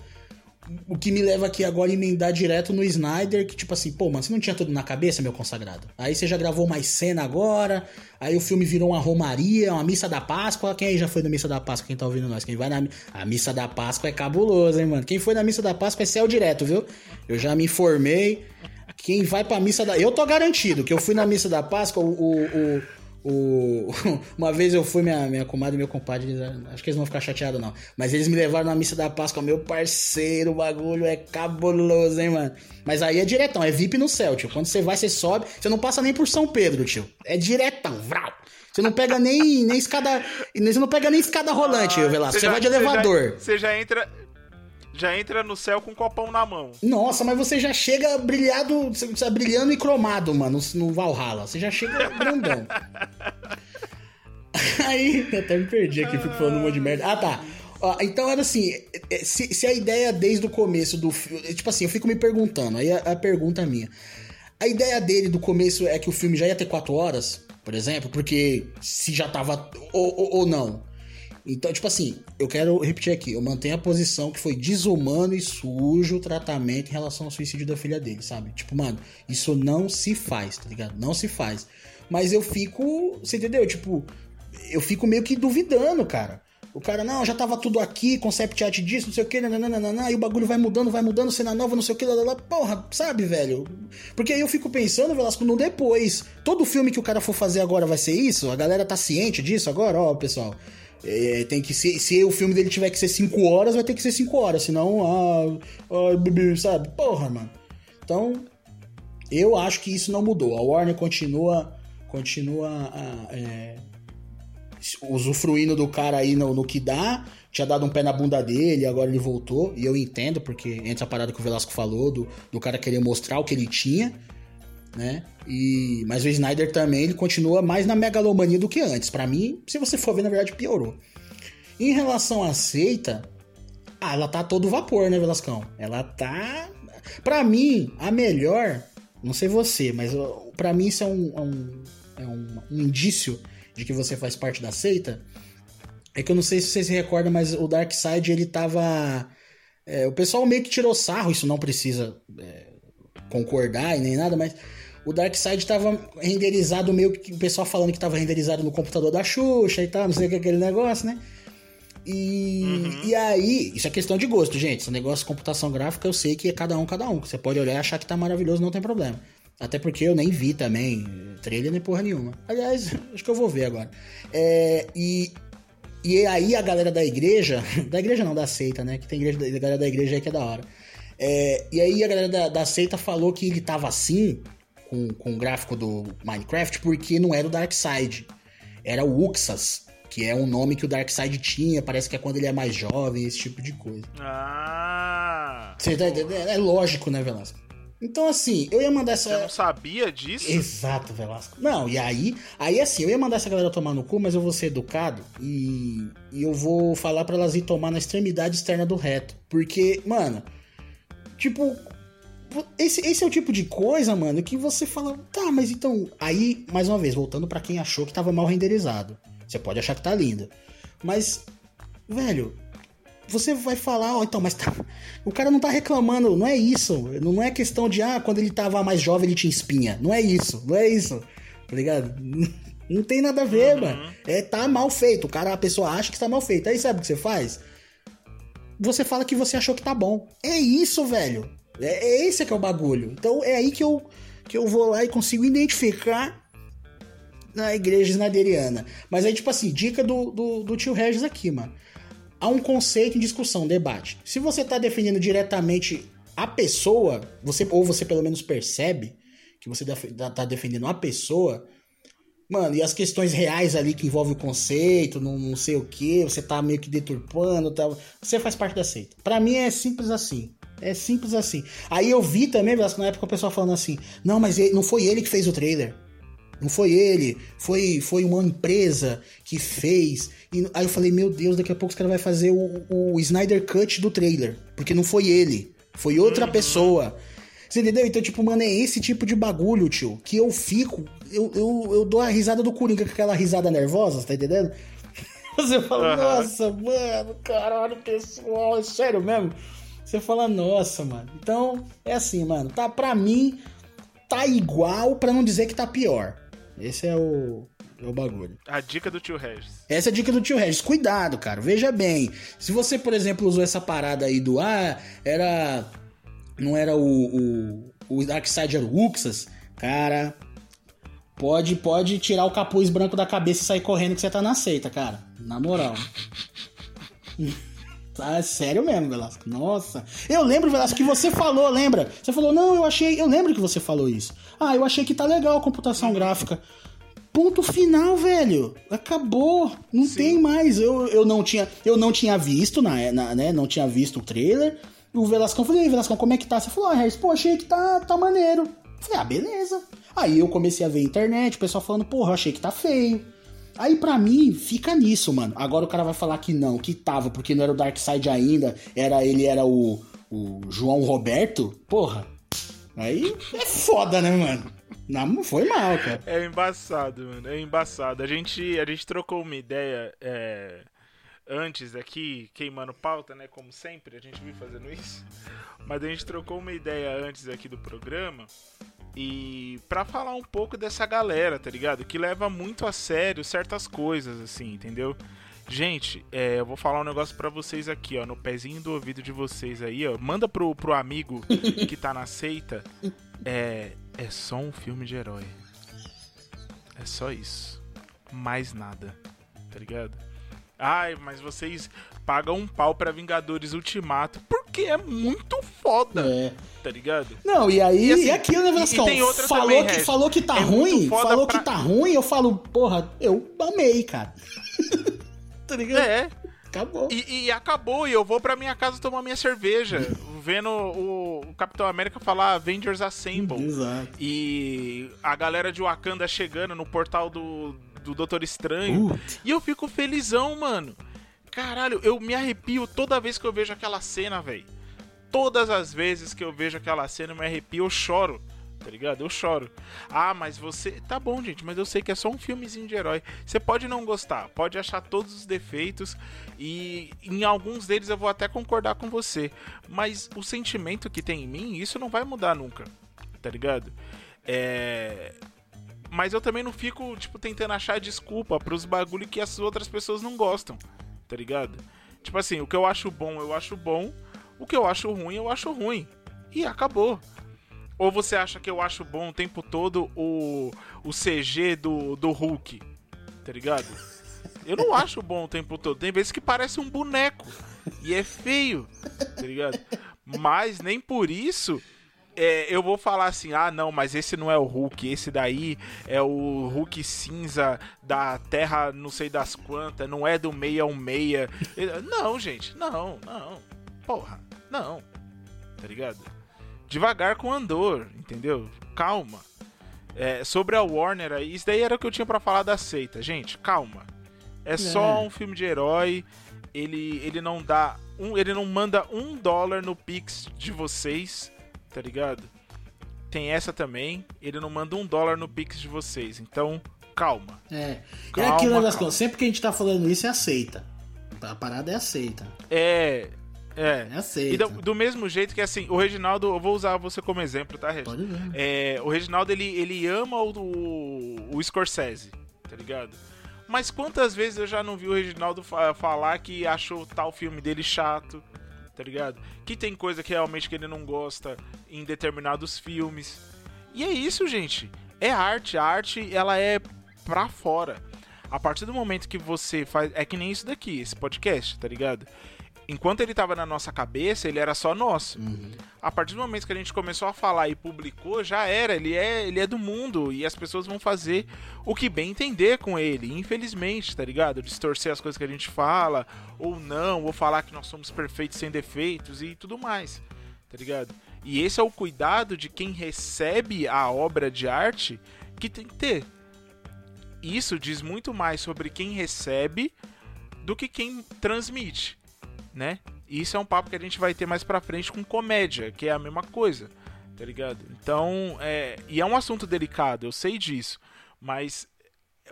O que me leva aqui agora a emendar direto no Snyder, que tipo assim, pô, mano, você não tinha tudo na cabeça, meu consagrado? Aí você já gravou mais cena agora, aí o filme virou uma romaria, uma missa da Páscoa. Quem aí já foi na missa da Páscoa? Quem tá ouvindo nós? Quem vai na. A missa da Páscoa é cabuloso, hein, mano? Quem foi na missa da Páscoa é céu direto, viu? Eu já me informei. Quem vai pra missa da. Eu tô garantido que eu fui na missa da Páscoa, o, o, o o... Uma vez eu fui, minha, minha comadre e meu compadre, acho que eles vão ficar chateados não, mas eles me levaram na missa da Páscoa, meu parceiro, o bagulho é cabuloso, hein, mano. Mas aí é diretão, é VIP no céu, tio. Quando você vai, você sobe, você não passa nem por São Pedro, tio. É diretão, vral. Você não pega nem, nem escada. Você não pega nem escada rolante, ah, Velasco. Você, você vai de elevador. Você já, você já entra já entra no céu com um copão na mão. Nossa, mas você já chega brilhado, você brilhando e cromado, mano, no Valhalla. Você já chega grandão. Aí, até me perdi aqui, fico falando um monte de merda. Ah, tá. então era assim, é, se, se, a ideia desde o começo do filme. Tipo assim, eu fico me perguntando, aí a, a pergunta é minha. A ideia dele do começo é que o filme já ia ter quatro horas, por exemplo, porque se já tava. Ou, ou, ou não. Então, tipo assim, eu quero repetir aqui, eu mantenho a posição que foi desumano e sujo o tratamento em relação ao suicídio da filha dele, sabe? Tipo, mano, isso não se faz, tá ligado? Não se faz. Mas eu fico, você entendeu? Tipo, eu fico meio que duvidando, cara. O cara, não, já tava tudo aqui, concept art disso, não sei o que, nananana, e o bagulho vai mudando, vai mudando, cena nova, não sei o que, lá, porra, sabe, velho? Porque aí eu fico pensando, Velasco, no depois. Todo filme que o cara for fazer agora vai ser isso? A galera tá ciente disso agora? Ó, pessoal, é, tem que ser, se o filme dele tiver que ser 5 horas, vai ter que ser 5 horas, senão, ah, ah, sabe? Porra, mano. Então, eu acho que isso não mudou. A Warner continua, continua a, é, usufruindo do cara aí no, no, que dá. Tinha dado um pé na bunda dele, agora ele voltou. E eu entendo, porque entra a parada que o Velasco falou, do, do cara querer mostrar o que ele tinha. Né? E, mas o Snyder também ele continua mais na megalomania do que antes. Para mim, se você for ver, na verdade, piorou. Em relação à seita, ah, ela tá todo vapor, né, Velascão? Ela tá. Pra mim, a melhor. Não sei você, mas para mim isso é um, é um, é um, um indício de que você faz parte da seita, é que eu não sei se você se recorda, mas o Dark Side ele tava. É, o pessoal meio que tirou sarro, isso não precisa é, concordar e nem nada, mas o Dark Side tava renderizado meio que o pessoal falando que tava renderizado no computador da Xuxa e tal, não sei o que aquele negócio, né? E, uhum. e aí, isso é questão de gosto, gente. Esse negócio de computação gráfica eu sei que é cada um, cada um. Você pode olhar e achar que tá maravilhoso, não tem problema. Até porque eu nem vi também trailer nem porra nenhuma. Aliás, acho que eu vou ver agora. É, e, e aí a galera da igreja, da igreja não, da seita, né? Que tem igreja, a galera da igreja aí que é da hora. É, e aí a galera da, da seita falou que ele tava assim, com, com o gráfico do Minecraft, porque não era o Darkseid. Era o Uxas, que é um nome que o Darkseid tinha, parece que é quando ele é mais jovem, esse tipo de coisa. Ah! Tá entendendo? É lógico, né, Velasco? Então, assim, eu ia mandar essa. Você não sabia disso? Exato, Velasco. Não, e aí, aí assim, eu ia mandar essa galera tomar no cu, mas eu vou ser educado e, e eu vou falar para elas ir tomar na extremidade externa do reto. Porque, mano, tipo, esse, esse é o tipo de coisa, mano, que você fala, tá, mas então. Aí, mais uma vez, voltando para quem achou que tava mal renderizado. Você pode achar que tá lindo. Mas, velho, você vai falar, ó, oh, então, mas tá, o cara não tá reclamando, não é isso. Não é questão de, ah, quando ele tava mais jovem ele tinha espinha. Não é isso, não é isso. Tá ligado? Não tem nada a ver, uhum. mano. É, tá mal feito. O cara, a pessoa acha que tá mal feito. Aí sabe o que você faz? Você fala que você achou que tá bom. É isso, velho. É, é esse que é o bagulho. Então é aí que eu, que eu vou lá e consigo identificar na igreja snyderiana. Mas aí, tipo assim, dica do, do, do tio Regis aqui, mano há um conceito em discussão, debate. Se você está defendendo diretamente a pessoa, você ou você pelo menos percebe que você está defendendo a pessoa, mano, e as questões reais ali que envolvem o conceito, não, não sei o que, você tá meio que deturpando, tá, você faz parte da seita. Para mim é simples assim. É simples assim. Aí eu vi também, na época o pessoal falando assim: não, mas ele, não foi ele que fez o trailer. Não foi ele, foi, foi uma empresa que fez. E aí eu falei, meu Deus, daqui a pouco os caras vão fazer o, o Snyder Cut do trailer. Porque não foi ele, foi outra uhum. pessoa. Você entendeu? Então, tipo, mano, é esse tipo de bagulho, tio, que eu fico. Eu, eu, eu dou a risada do Coringa com aquela risada nervosa, tá entendendo? Você fala, uhum. nossa, mano, caralho, pessoal, é sério mesmo? Você fala, nossa, mano. Então, é assim, mano, tá pra mim, tá igual, pra não dizer que tá pior. Esse é o, é o bagulho. A dica do tio Regis. Essa é a dica do tio Regis. Cuidado, cara. Veja bem. Se você, por exemplo, usou essa parada aí do ah, era. Não era o. O, o Darkseid era o Uxas, cara. Pode, pode tirar o capuz branco da cabeça e sair correndo que você tá na seita, cara. Na moral. Tá, sério mesmo, Velasco. Nossa. Eu lembro, Velasco, que você falou, lembra? Você falou, não, eu achei. Eu lembro que você falou isso. Ah, eu achei que tá legal a computação gráfica. Ponto final, velho. Acabou. Não Sim. tem mais. Eu, eu, não tinha, eu não tinha visto, na, na, né? Não tinha visto o trailer. O Velascão falei, Velascão, como é que tá? Você falou, ah, Harris, pô, achei que tá, tá maneiro. falei, ah, beleza. Aí eu comecei a ver a internet, o pessoal falando, porra, achei que tá feio. Aí para mim fica nisso, mano. Agora o cara vai falar que não, que tava, porque não era o Darkseid ainda, era ele era o, o João Roberto. Porra. Aí é foda, né, mano? Não, foi mal, cara. É embaçado, mano. É embaçado. A gente, a gente trocou uma ideia é, antes aqui, queimando pauta, né? Como sempre, a gente vive fazendo isso. Mas a gente trocou uma ideia antes aqui do programa e para falar um pouco dessa galera, tá ligado? Que leva muito a sério certas coisas, assim, entendeu? Gente, é, eu vou falar um negócio para vocês aqui, ó, no pezinho do ouvido de vocês aí, ó. Manda pro, pro amigo que tá na seita. É, é só um filme de herói. É só isso. Mais nada. Tá ligado? Ai, mas vocês pagam um pau pra Vingadores Ultimato porque é muito foda. É. Tá ligado? Não, e aí, e, assim, e aquilo, né, Vascão? Falou, também, que, falou que tá é ruim, falou pra... que tá ruim, eu falo, porra, eu amei, cara. tá ligado? É. Acabou. E, e, acabou, e eu vou pra minha casa tomar minha cerveja, vendo o, o, Capitão América falar Avengers Assemble. Exato. E a galera de Wakanda chegando no portal do, do Doutor Estranho. Uh. E eu fico felizão, mano. Caralho, eu me arrepio toda vez que eu vejo aquela cena, velho. Todas as vezes que eu vejo aquela cena, eu me arrepio, eu choro tá ligado? Eu choro. Ah, mas você. Tá bom, gente, mas eu sei que é só um filmezinho de herói. Você pode não gostar, pode achar todos os defeitos e em alguns deles eu vou até concordar com você. Mas o sentimento que tem em mim, isso não vai mudar nunca, tá ligado? É. Mas eu também não fico, tipo, tentando achar desculpa pros bagulho que as outras pessoas não gostam, tá ligado? Tipo assim, o que eu acho bom, eu acho bom. O que eu acho ruim, eu acho ruim. E acabou. Ou você acha que eu acho bom o tempo todo o, o CG do, do Hulk? Tá ligado? Eu não acho bom o tempo todo. Tem vezes que parece um boneco. E é feio. Tá ligado? Mas nem por isso é, eu vou falar assim: ah, não, mas esse não é o Hulk. Esse daí é o Hulk cinza da Terra, não sei das quantas. Não é do 616. Não, gente. Não, não. Porra. Não. Tá ligado? devagar com Andor, entendeu? Calma. É, sobre a Warner aí, isso daí era o que eu tinha para falar da seita. Gente, calma. É, é, só um filme de herói. Ele, ele não dá. Um, ele não manda um dólar no Pix de vocês, tá ligado? Tem essa também. Ele não manda um dólar no Pix de vocês. Então, calma. É. Calma, é aquilo das coisas. Sempre que a gente tá falando isso, é aceita. A parada é aceita. É. É. é aceita. E do, do, mesmo jeito que assim, o Reginaldo, eu vou usar você como exemplo, tá, Reginaldo? Pode ver. É, o Reginaldo, ele, ele ama o, o, o Scorsese, tá ligado? Mas quantas vezes eu já não vi o Reginaldo fa falar que achou tal filme dele chato, tá ligado? Que tem coisa que realmente que ele não gosta em determinados filmes. E é isso, gente. É arte. A arte, ela é pra fora. A partir do momento que você faz. É que nem isso daqui, esse podcast, tá ligado? Enquanto ele estava na nossa cabeça, ele era só nosso. Uhum. A partir do momento que a gente começou a falar e publicou, já era. Ele é, ele é do mundo e as pessoas vão fazer o que bem entender com ele. Infelizmente, tá ligado? Distorcer as coisas que a gente fala, ou não, ou falar que nós somos perfeitos sem defeitos e tudo mais, tá ligado? E esse é o cuidado de quem recebe a obra de arte que tem que ter. Isso diz muito mais sobre quem recebe do que quem transmite né? E isso é um papo que a gente vai ter mais pra frente com comédia, que é a mesma coisa, tá ligado? Então, é, e é um assunto delicado, eu sei disso, mas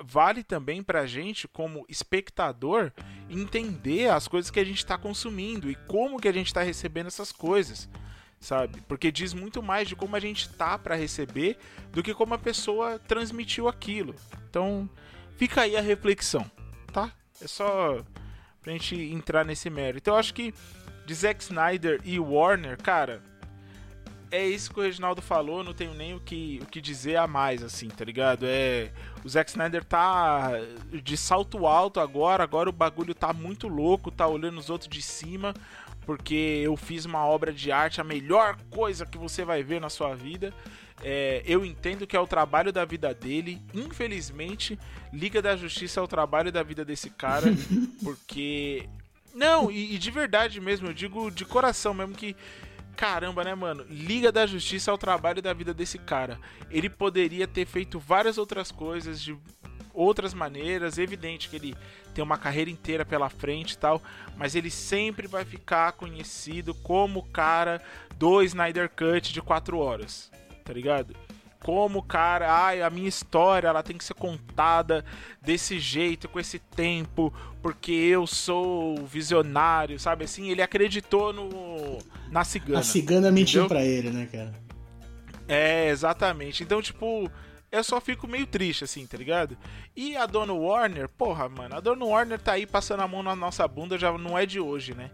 vale também pra gente, como espectador, entender as coisas que a gente está consumindo e como que a gente está recebendo essas coisas, sabe? Porque diz muito mais de como a gente tá para receber do que como a pessoa transmitiu aquilo. Então, fica aí a reflexão, tá? É só pra gente entrar nesse mérito. Então eu acho que de Zack Snyder e Warner, cara, é isso que o Reginaldo falou, não tenho nem o que, o que dizer a mais, assim, tá ligado? É, o Zack Snyder tá de salto alto agora, agora o bagulho tá muito louco, tá olhando os outros de cima, porque eu fiz uma obra de arte, a melhor coisa que você vai ver na sua vida. É, eu entendo que é o trabalho da vida dele. Infelizmente, Liga da Justiça é o trabalho da vida desse cara. porque. Não, e, e, de verdade mesmo, eu digo de coração mesmo que. Caramba, né, mano? Liga da Justiça é o trabalho da vida desse cara. Ele poderia ter feito várias outras coisas de outras maneiras. É evidente que ele tem uma carreira inteira pela frente e tal, mas ele sempre vai ficar conhecido como o cara do Snyder Cut de 4 horas tá ligado? Como, cara, ai, a minha história ela tem que ser contada desse jeito, com esse tempo, porque eu sou visionário, sabe? Assim, ele acreditou no na cigana. A cigana mentiu para ele, né, cara? É, exatamente. Então, tipo, eu só fico meio triste, assim, tá ligado? E a dona Warner, porra, mano, a dona Warner tá aí passando a mão na nossa bunda, já não é de hoje, né?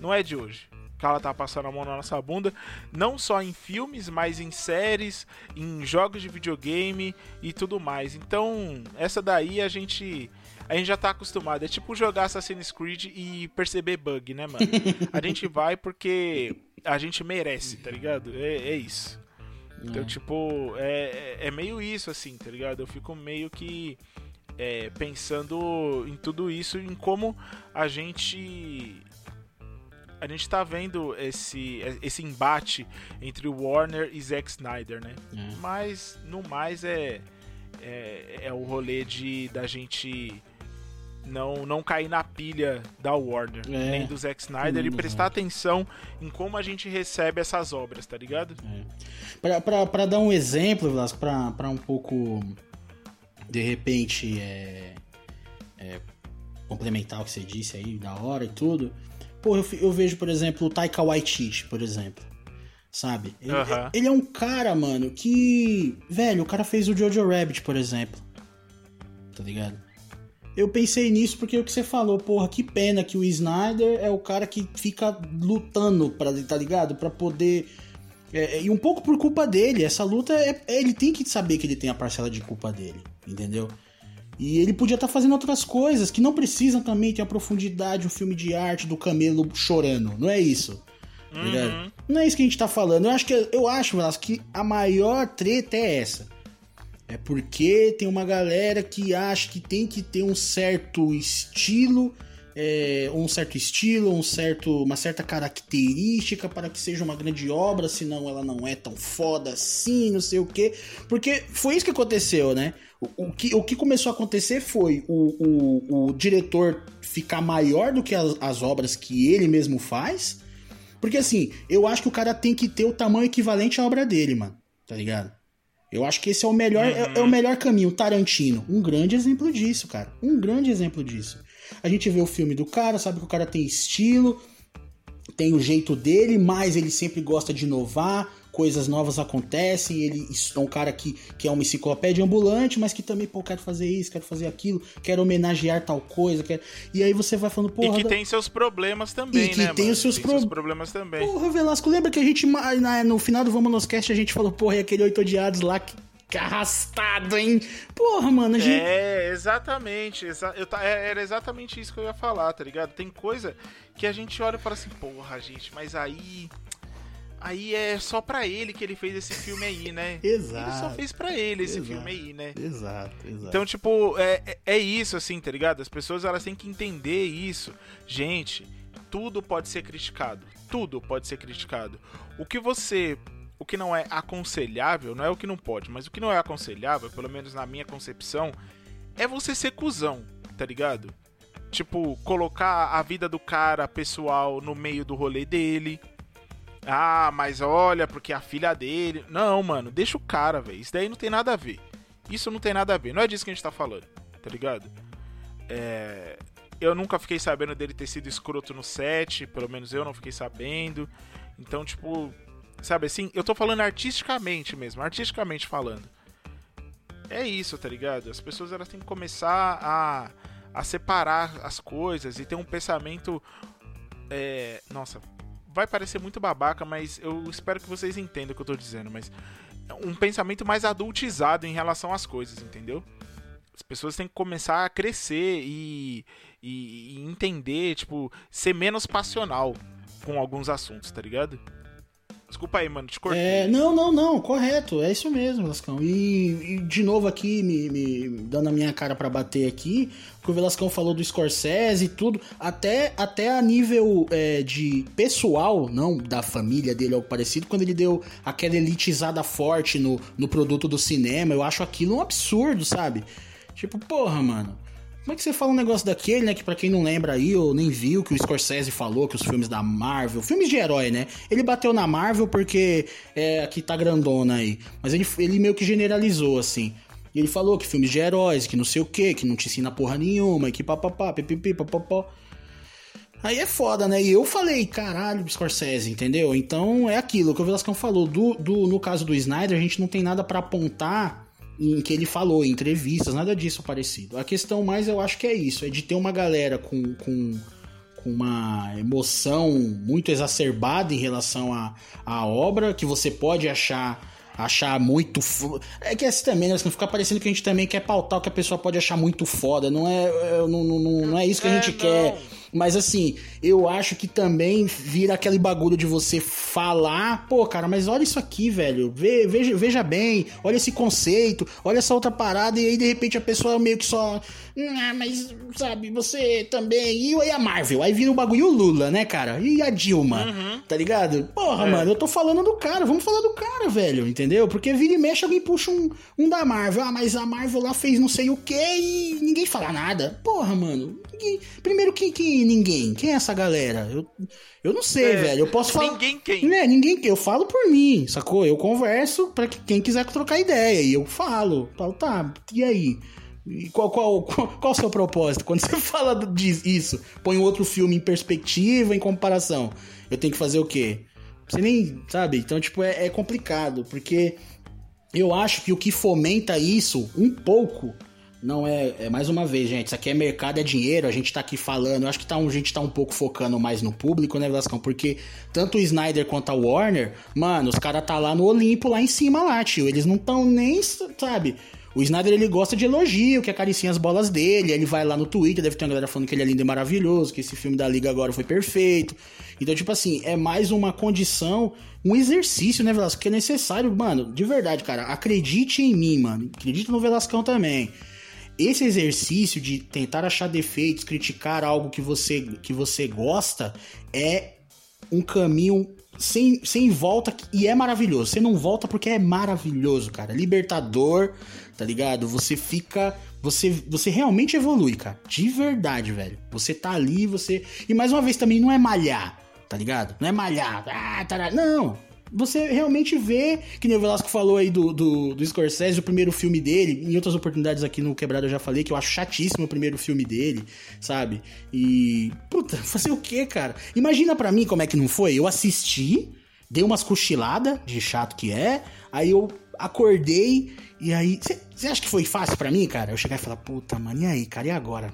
Não é de hoje. Que ela tá passando a mão na nossa bunda, não só em filmes, mas em séries, em jogos de videogame e tudo mais. Então, essa daí a gente a gente já tá acostumado. É tipo jogar Assassin's Creed e perceber bug, né, mano? A gente vai porque a gente merece, tá ligado? É, é isso. Então, é. tipo, é, é meio isso, assim, tá ligado? Eu fico meio que é, pensando em tudo isso, em como a gente. A gente tá vendo esse, esse embate entre o Warner e Zack Snyder, né? É. Mas, no mais, é, é, é o rolê de da gente não, não cair na pilha da Warner, é, nem do Zack Snyder, e prestar atenção em como a gente recebe essas obras, tá ligado? É. Pra, dar um exemplo, Vlas, pra, pra um pouco, de repente, é, é, complementar o que você disse aí, da hora e tudo, pô, eu, eu vejo, por exemplo, o Taika Waititi, por exemplo, sabe? Ele, ele é um cara, mano, que, velho, o cara fez o Jojo Rabbit, por exemplo, tá ligado? eu pensei nisso porque o que você falou, porra, que pena que o Snyder é o cara que fica lutando, pra, tá ligado? para poder. É, é, e um pouco por culpa dele, essa luta é, é, ele tem que saber que ele tem a parcela de culpa dele, entendeu? E ele podia estar tá fazendo outras coisas que não precisam também ter a profundidade, um filme de arte do camelo chorando, não é isso? Tá uhum. Não é isso que a gente tá falando. Eu acho que eu acho, Velasco, que a maior treta é essa é porque tem uma galera que acha que tem que ter um certo estilo, é, um certo estilo, um certo, uma certa característica para que seja uma grande obra, senão ela não é tão foda assim, não sei o quê. Porque foi isso que aconteceu, né? O, o que, o que começou a acontecer foi o, o, o diretor ficar maior do que as, as obras que ele mesmo faz. Porque assim, eu acho que o cara tem que ter o tamanho equivalente à obra dele, mano. Tá ligado? Eu acho que esse é o melhor, uhum. é, é, o melhor caminho. Tarantino, um grande exemplo disso, cara. Um grande exemplo disso. A gente vê o filme do cara, sabe que o cara tem estilo, tem o jeito dele, mas ele sempre gosta de inovar, coisas novas acontecem, ele é um cara que, que é uma enciclopédia ambulante, mas que também, pô, quero fazer isso, quero fazer aquilo, quero homenagear tal coisa, quero... e aí você vai falando, porra... E que da... tem seus problemas também, e que né, tem mano? os seus, tem pro... seus problemas também. Porra, Velasco, lembra que a gente, no final do Vamos Nos Cast, a gente falou, porra, e aquele Oito Odiados lá que arrastado, hein? Porra, mano, a gente... É, exatamente. Exa eu, é, era exatamente isso que eu ia falar, tá ligado? Tem coisa que a gente olha e fala assim, porra, gente, mas aí Aí é só pra ele que ele fez esse filme aí, né? exato. Ele só fez pra ele esse exato, filme aí, né? Exato, exato. Então, tipo, é, é, é isso, assim, tá ligado? As pessoas elas têm que entender isso. Gente, tudo pode ser criticado. Tudo pode ser criticado. O que você. O que não é aconselhável, não é o que não pode, mas o que não é aconselhável, pelo menos na minha concepção, é você ser cuzão, tá ligado? Tipo, colocar a vida do cara pessoal no meio do rolê dele ah, mas olha, porque a filha dele. Não, mano, deixa o cara, velho. Isso daí não tem nada a ver. Isso não tem nada a ver. Não é disso que a gente tá falando, tá ligado? É... Eu nunca fiquei sabendo dele ter sido escroto no set, pelo menos eu não fiquei sabendo. Então, tipo, sabe assim, eu tô falando artisticamente mesmo, artisticamente falando. É isso, tá ligado? As pessoas elas têm que começar a, a separar as coisas e ter um pensamento. É... Nossa, vai parecer muito babaca, mas eu espero que vocês entendam o que eu tô dizendo, mas um pensamento mais adultizado em relação às coisas, entendeu? As pessoas têm que começar a crescer e, e, e entender, tipo, ser menos passional com alguns assuntos, tá ligado? Desculpa aí, mano, te cortei. É, não, não, não, correto, é isso mesmo, Lascão. E, e de novo aqui, me, me, dando a minha cara para bater aqui, que o Velascão falou do Scorsese e tudo, até, até a nível é, de pessoal, não da família dele, algo parecido, quando ele deu aquela elitizada forte no, no produto do cinema, eu acho aquilo um absurdo, sabe? Tipo, porra, mano. Como é que você fala um negócio daquele, né? Que pra quem não lembra aí, ou nem viu, que o Scorsese falou que os filmes da Marvel, filmes de herói, né? Ele bateu na Marvel porque é, aqui tá grandona aí. Mas ele, ele meio que generalizou, assim. E ele falou que filmes de heróis, que não sei o que, que não te ensina porra nenhuma, e que papapá, pipipi, papapó. Aí é foda, né? E eu falei, caralho, Scorsese, entendeu? Então é aquilo que o Velascão falou. Do, do, no caso do Snyder, a gente não tem nada para apontar em que ele falou, em entrevistas, nada disso parecido. A questão mais eu acho que é isso, é de ter uma galera com, com, com uma emoção muito exacerbada em relação à, à obra, que você pode achar achar muito. É que é assim também, né? Não ficar parecendo que a gente também quer pautar o que a pessoa pode achar muito foda. Não é, é não, não, não é isso que a gente é, quer. Mas assim, eu acho que também vira aquele bagulho de você falar, pô, cara, mas olha isso aqui, velho. Ve, veja, veja bem, olha esse conceito, olha essa outra parada, e aí de repente a pessoa meio que só. Ah, mas, sabe, você também. E a Marvel? Aí vira o bagulho Lula, né, cara? E a Dilma, uhum. tá ligado? Porra, é. mano, eu tô falando do cara, vamos falar do cara, velho, entendeu? Porque vira e mexe, alguém puxa um, um da Marvel. Ah, mas a Marvel lá fez não sei o que e ninguém fala nada. Porra, mano. Ninguém... Primeiro que, que ninguém. Quem é essa galera? Eu, eu não sei, é, velho. Eu posso falar. Ninguém quem? Né, ninguém Eu falo por mim, sacou? Eu converso pra quem quiser trocar ideia. E eu falo. Falo, tá, e aí? E qual, qual, qual, qual o seu propósito? Quando você fala disso, põe outro filme em perspectiva, em comparação. Eu tenho que fazer o quê? Você nem sabe? Então, tipo, é, é complicado, porque eu acho que o que fomenta isso um pouco não é, é, mais uma vez, gente, isso aqui é mercado, é dinheiro, a gente tá aqui falando, eu acho que tá, a gente tá um pouco focando mais no público, né, Velascão? Porque tanto o Snyder quanto a Warner, mano, os caras tá lá no Olimpo, lá em cima lá, tio, eles não tão nem, sabe... O Snyder ele gosta de elogio, que acaricia as bolas dele. Ele vai lá no Twitter, deve ter uma galera falando que ele é lindo e maravilhoso, que esse filme da Liga agora foi perfeito. Então, tipo assim, é mais uma condição, um exercício, né, Velasco? Que é necessário, mano, de verdade, cara. Acredite em mim, mano. Acredite no Velascão também esse exercício de tentar achar defeitos, criticar algo que você, que você gosta, é um caminho sem, sem volta e é maravilhoso. Você não volta porque é maravilhoso, cara. Libertador, tá ligado? Você fica. Você, você realmente evolui, cara. De verdade, velho. Você tá ali, você. E mais uma vez também não é malhar, tá ligado? Não é malhar. Ah, tá, não você realmente vê, que nem o Velasco falou aí do, do, do Scorsese, o primeiro filme dele, em outras oportunidades aqui no Quebrado eu já falei, que eu acho chatíssimo o primeiro filme dele, sabe? E, puta, fazer o quê, cara? Imagina para mim como é que não foi, eu assisti, dei umas cochiladas, de chato que é, aí eu acordei, e aí, você acha que foi fácil para mim, cara? Eu chegar e falar, puta, mano, e aí, cara, e agora?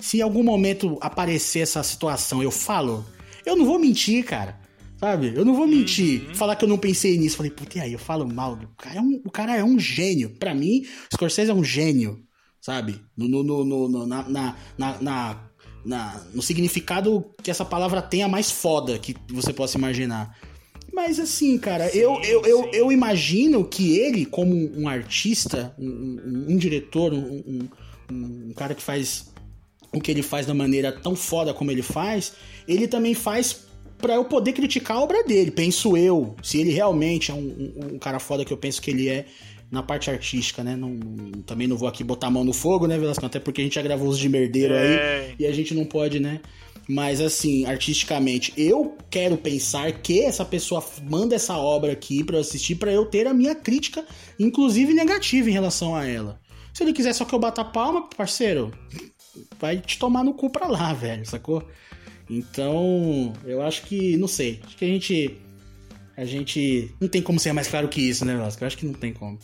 Se em algum momento aparecer essa situação, eu falo, eu não vou mentir, cara. Sabe? Eu não vou mentir, uhum. falar que eu não pensei nisso. Falei, puta, e aí? Eu falo mal. O cara é um, o cara é um gênio. Para mim, Scorsese é um gênio, sabe? No, no, no, no na, na, na, na, no significado que essa palavra tenha mais foda que você possa imaginar. Mas assim, cara, sim, eu, eu, eu, eu, imagino que ele, como um artista, um, um, um diretor, um, um, cara que faz o que ele faz da maneira tão foda como ele faz, ele também faz para eu poder criticar a obra dele, penso eu. Se ele realmente é um, um, um, cara foda que eu penso que ele é na parte artística, né? Não, também não vou aqui botar a mão no fogo, né, Velasco? Até porque a gente já gravou os de merdeiro é. aí e a gente não pode, né? Mas assim, artisticamente, eu quero pensar que essa pessoa manda essa obra aqui para eu assistir para eu ter a minha crítica, inclusive negativa em relação a ela. Se ele quiser só que eu bata palma, parceiro, vai te tomar no cu pra lá, velho, sacou? Então, eu acho que, não sei, acho que a gente. A gente. Não tem como ser mais claro que isso, né, Vasco? Eu acho que não tem como.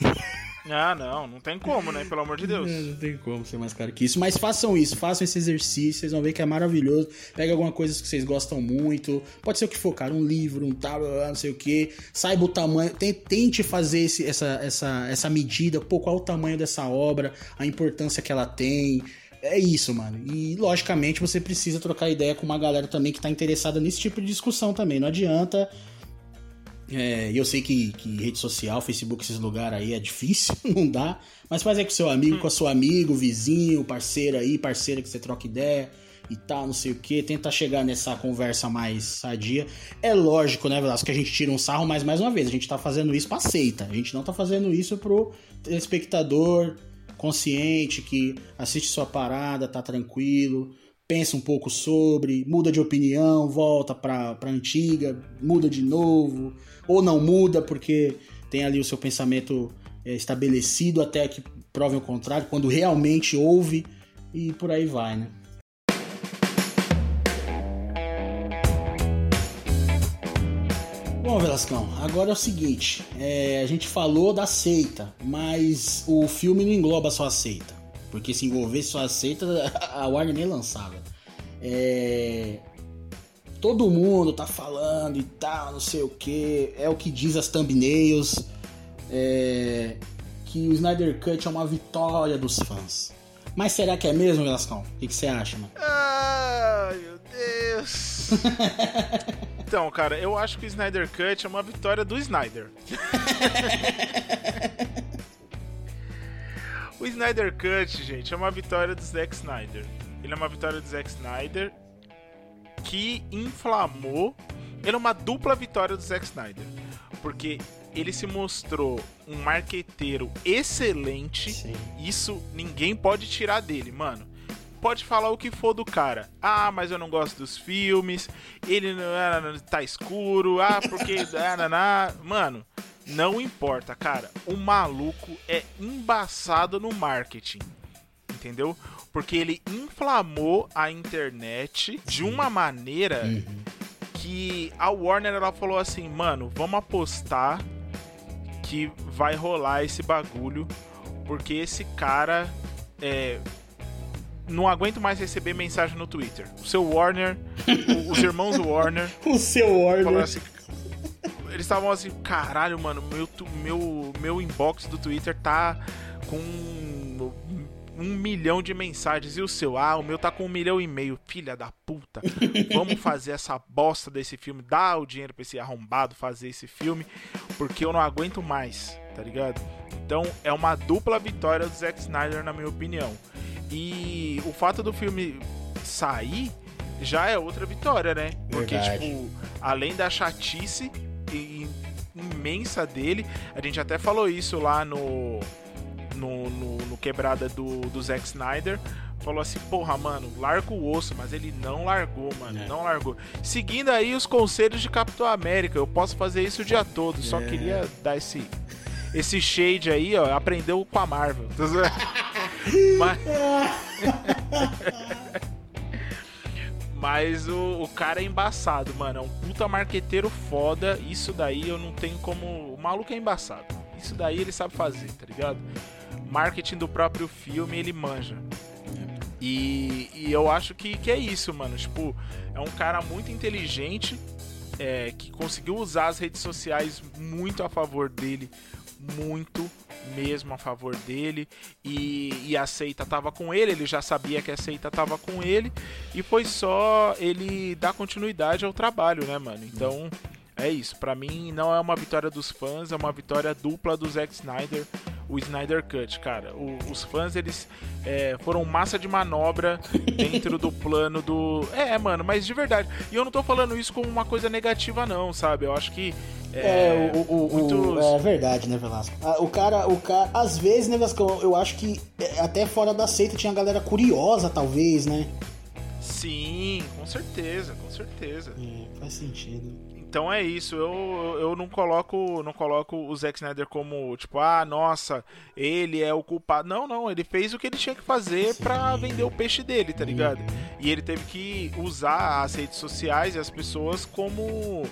Ah, não, não tem como, né? Pelo amor de Deus. Não, não tem como ser mais claro que isso. Mas façam isso, façam esse exercício, vocês vão ver que é maravilhoso. Pega alguma coisa que vocês gostam muito. Pode ser o que for, cara, um livro, um tablet, não sei o que. Saiba o tamanho, tente fazer esse, essa, essa, essa medida, pô, qual é o tamanho dessa obra, a importância que ela tem. É isso, mano. E logicamente você precisa trocar ideia com uma galera também que tá interessada nesse tipo de discussão também. Não adianta. É, eu sei que, que, rede social, Facebook, esses lugares aí é difícil, não dá. Mas faz aí com seu amigo, com a sua amigo, vizinho, parceiro aí, parceira que você troca ideia e tal, não sei o que. Tenta chegar nessa conversa mais sadia. É lógico, né, Velasco, que a gente tira um sarro, mas mais uma vez, a gente tá fazendo isso pra seita. A gente não tá fazendo isso pro telespectador consciente, que assiste sua parada, tá tranquilo, pensa um pouco sobre, muda de opinião, volta pra, pra antiga, muda de novo, ou não muda porque tem ali o seu pensamento é, estabelecido até que prove o contrário, quando realmente ouve e por aí vai, né? Bom, Velascão, agora é o seguinte: é, a gente falou da seita, mas o filme não engloba só a seita. Porque se envolvesse só a seita, a Warner nem lançava. É, todo mundo tá falando e tal, não sei o que. É o que diz as thumbnails. É, que o Snyder Cut é uma vitória dos fãs. Mas será que é mesmo, Velascão? O que, você acha, mano? Deus. Então, cara, eu acho que o Snyder Cut é uma vitória do Snyder. o Snyder Cut, gente, é uma vitória do Zack Snyder. Ele é uma vitória do Zack Snyder que inflamou. Ele é uma dupla vitória do Zack Snyder. Porque ele se mostrou um marqueteiro excelente. Sim. Isso ninguém pode tirar dele, mano. Pode falar o que for do cara. Ah, mas eu não gosto dos filmes. Ele não ah, tá escuro. Ah, porque. ah, Mano, não importa, cara. O maluco é embaçado no marketing. Entendeu? Porque ele inflamou a internet de uma maneira uhum. que a Warner ela falou assim, mano, vamos apostar que vai rolar esse bagulho, porque esse cara é, não aguento mais receber mensagem no Twitter. O seu Warner, os irmãos Warner. o seu Warner. Assim, eles estavam assim, caralho, mano, meu, meu, meu inbox do Twitter tá com um milhão de mensagens. E o seu? Ah, o meu tá com um milhão e meio. Filha da puta. Vamos fazer essa bosta desse filme. Dá o dinheiro pra esse arrombado fazer esse filme. Porque eu não aguento mais, tá ligado? Então é uma dupla vitória do Zack Snyder, na minha opinião. E o fato do filme sair já é outra vitória, né? Porque, Verdade. tipo, além da chatice imensa dele, a gente até falou isso lá no no, no, no quebrada do, do Zack Snyder falou assim, porra, mano, larga o osso, mas ele não largou, mano, é. não largou. Seguindo aí os conselhos de Capitão América, eu posso fazer isso o dia todo, só é. queria dar esse esse shade aí, ó, aprendeu com a Marvel. mas Mas o, o cara é embaçado, mano. É um puta marqueteiro foda. Isso daí eu não tenho como. O maluco é embaçado. Isso daí ele sabe fazer, tá ligado? marketing do próprio filme ele manja. E, e eu acho que, que é isso, mano. Tipo, é um cara muito inteligente é, que conseguiu usar as redes sociais muito a favor dele, muito mesmo a favor dele. E, e a Seita tava com ele, ele já sabia que a Seita tava com ele, e foi só ele dar continuidade ao trabalho, né, mano? Então. É isso, para mim não é uma vitória dos fãs, é uma vitória dupla do Zack Snyder o Snyder Cut, cara. O, os fãs, eles é, foram massa de manobra dentro do plano do. É, mano, mas de verdade. E eu não tô falando isso como uma coisa negativa, não, sabe? Eu acho que. É, é o, o, muitos... é verdade, né, Velasco? O cara, o cara, às vezes, né, Velasco, eu acho que é, até fora da seita tinha galera curiosa, talvez, né? Sim, com certeza, com certeza. É, faz sentido. Então é isso, eu, eu não coloco não coloco o Zack Snyder como, tipo, ah, nossa, ele é o culpado. Não, não, ele fez o que ele tinha que fazer para vender o peixe dele, tá ligado? E ele teve que usar as redes sociais e as pessoas como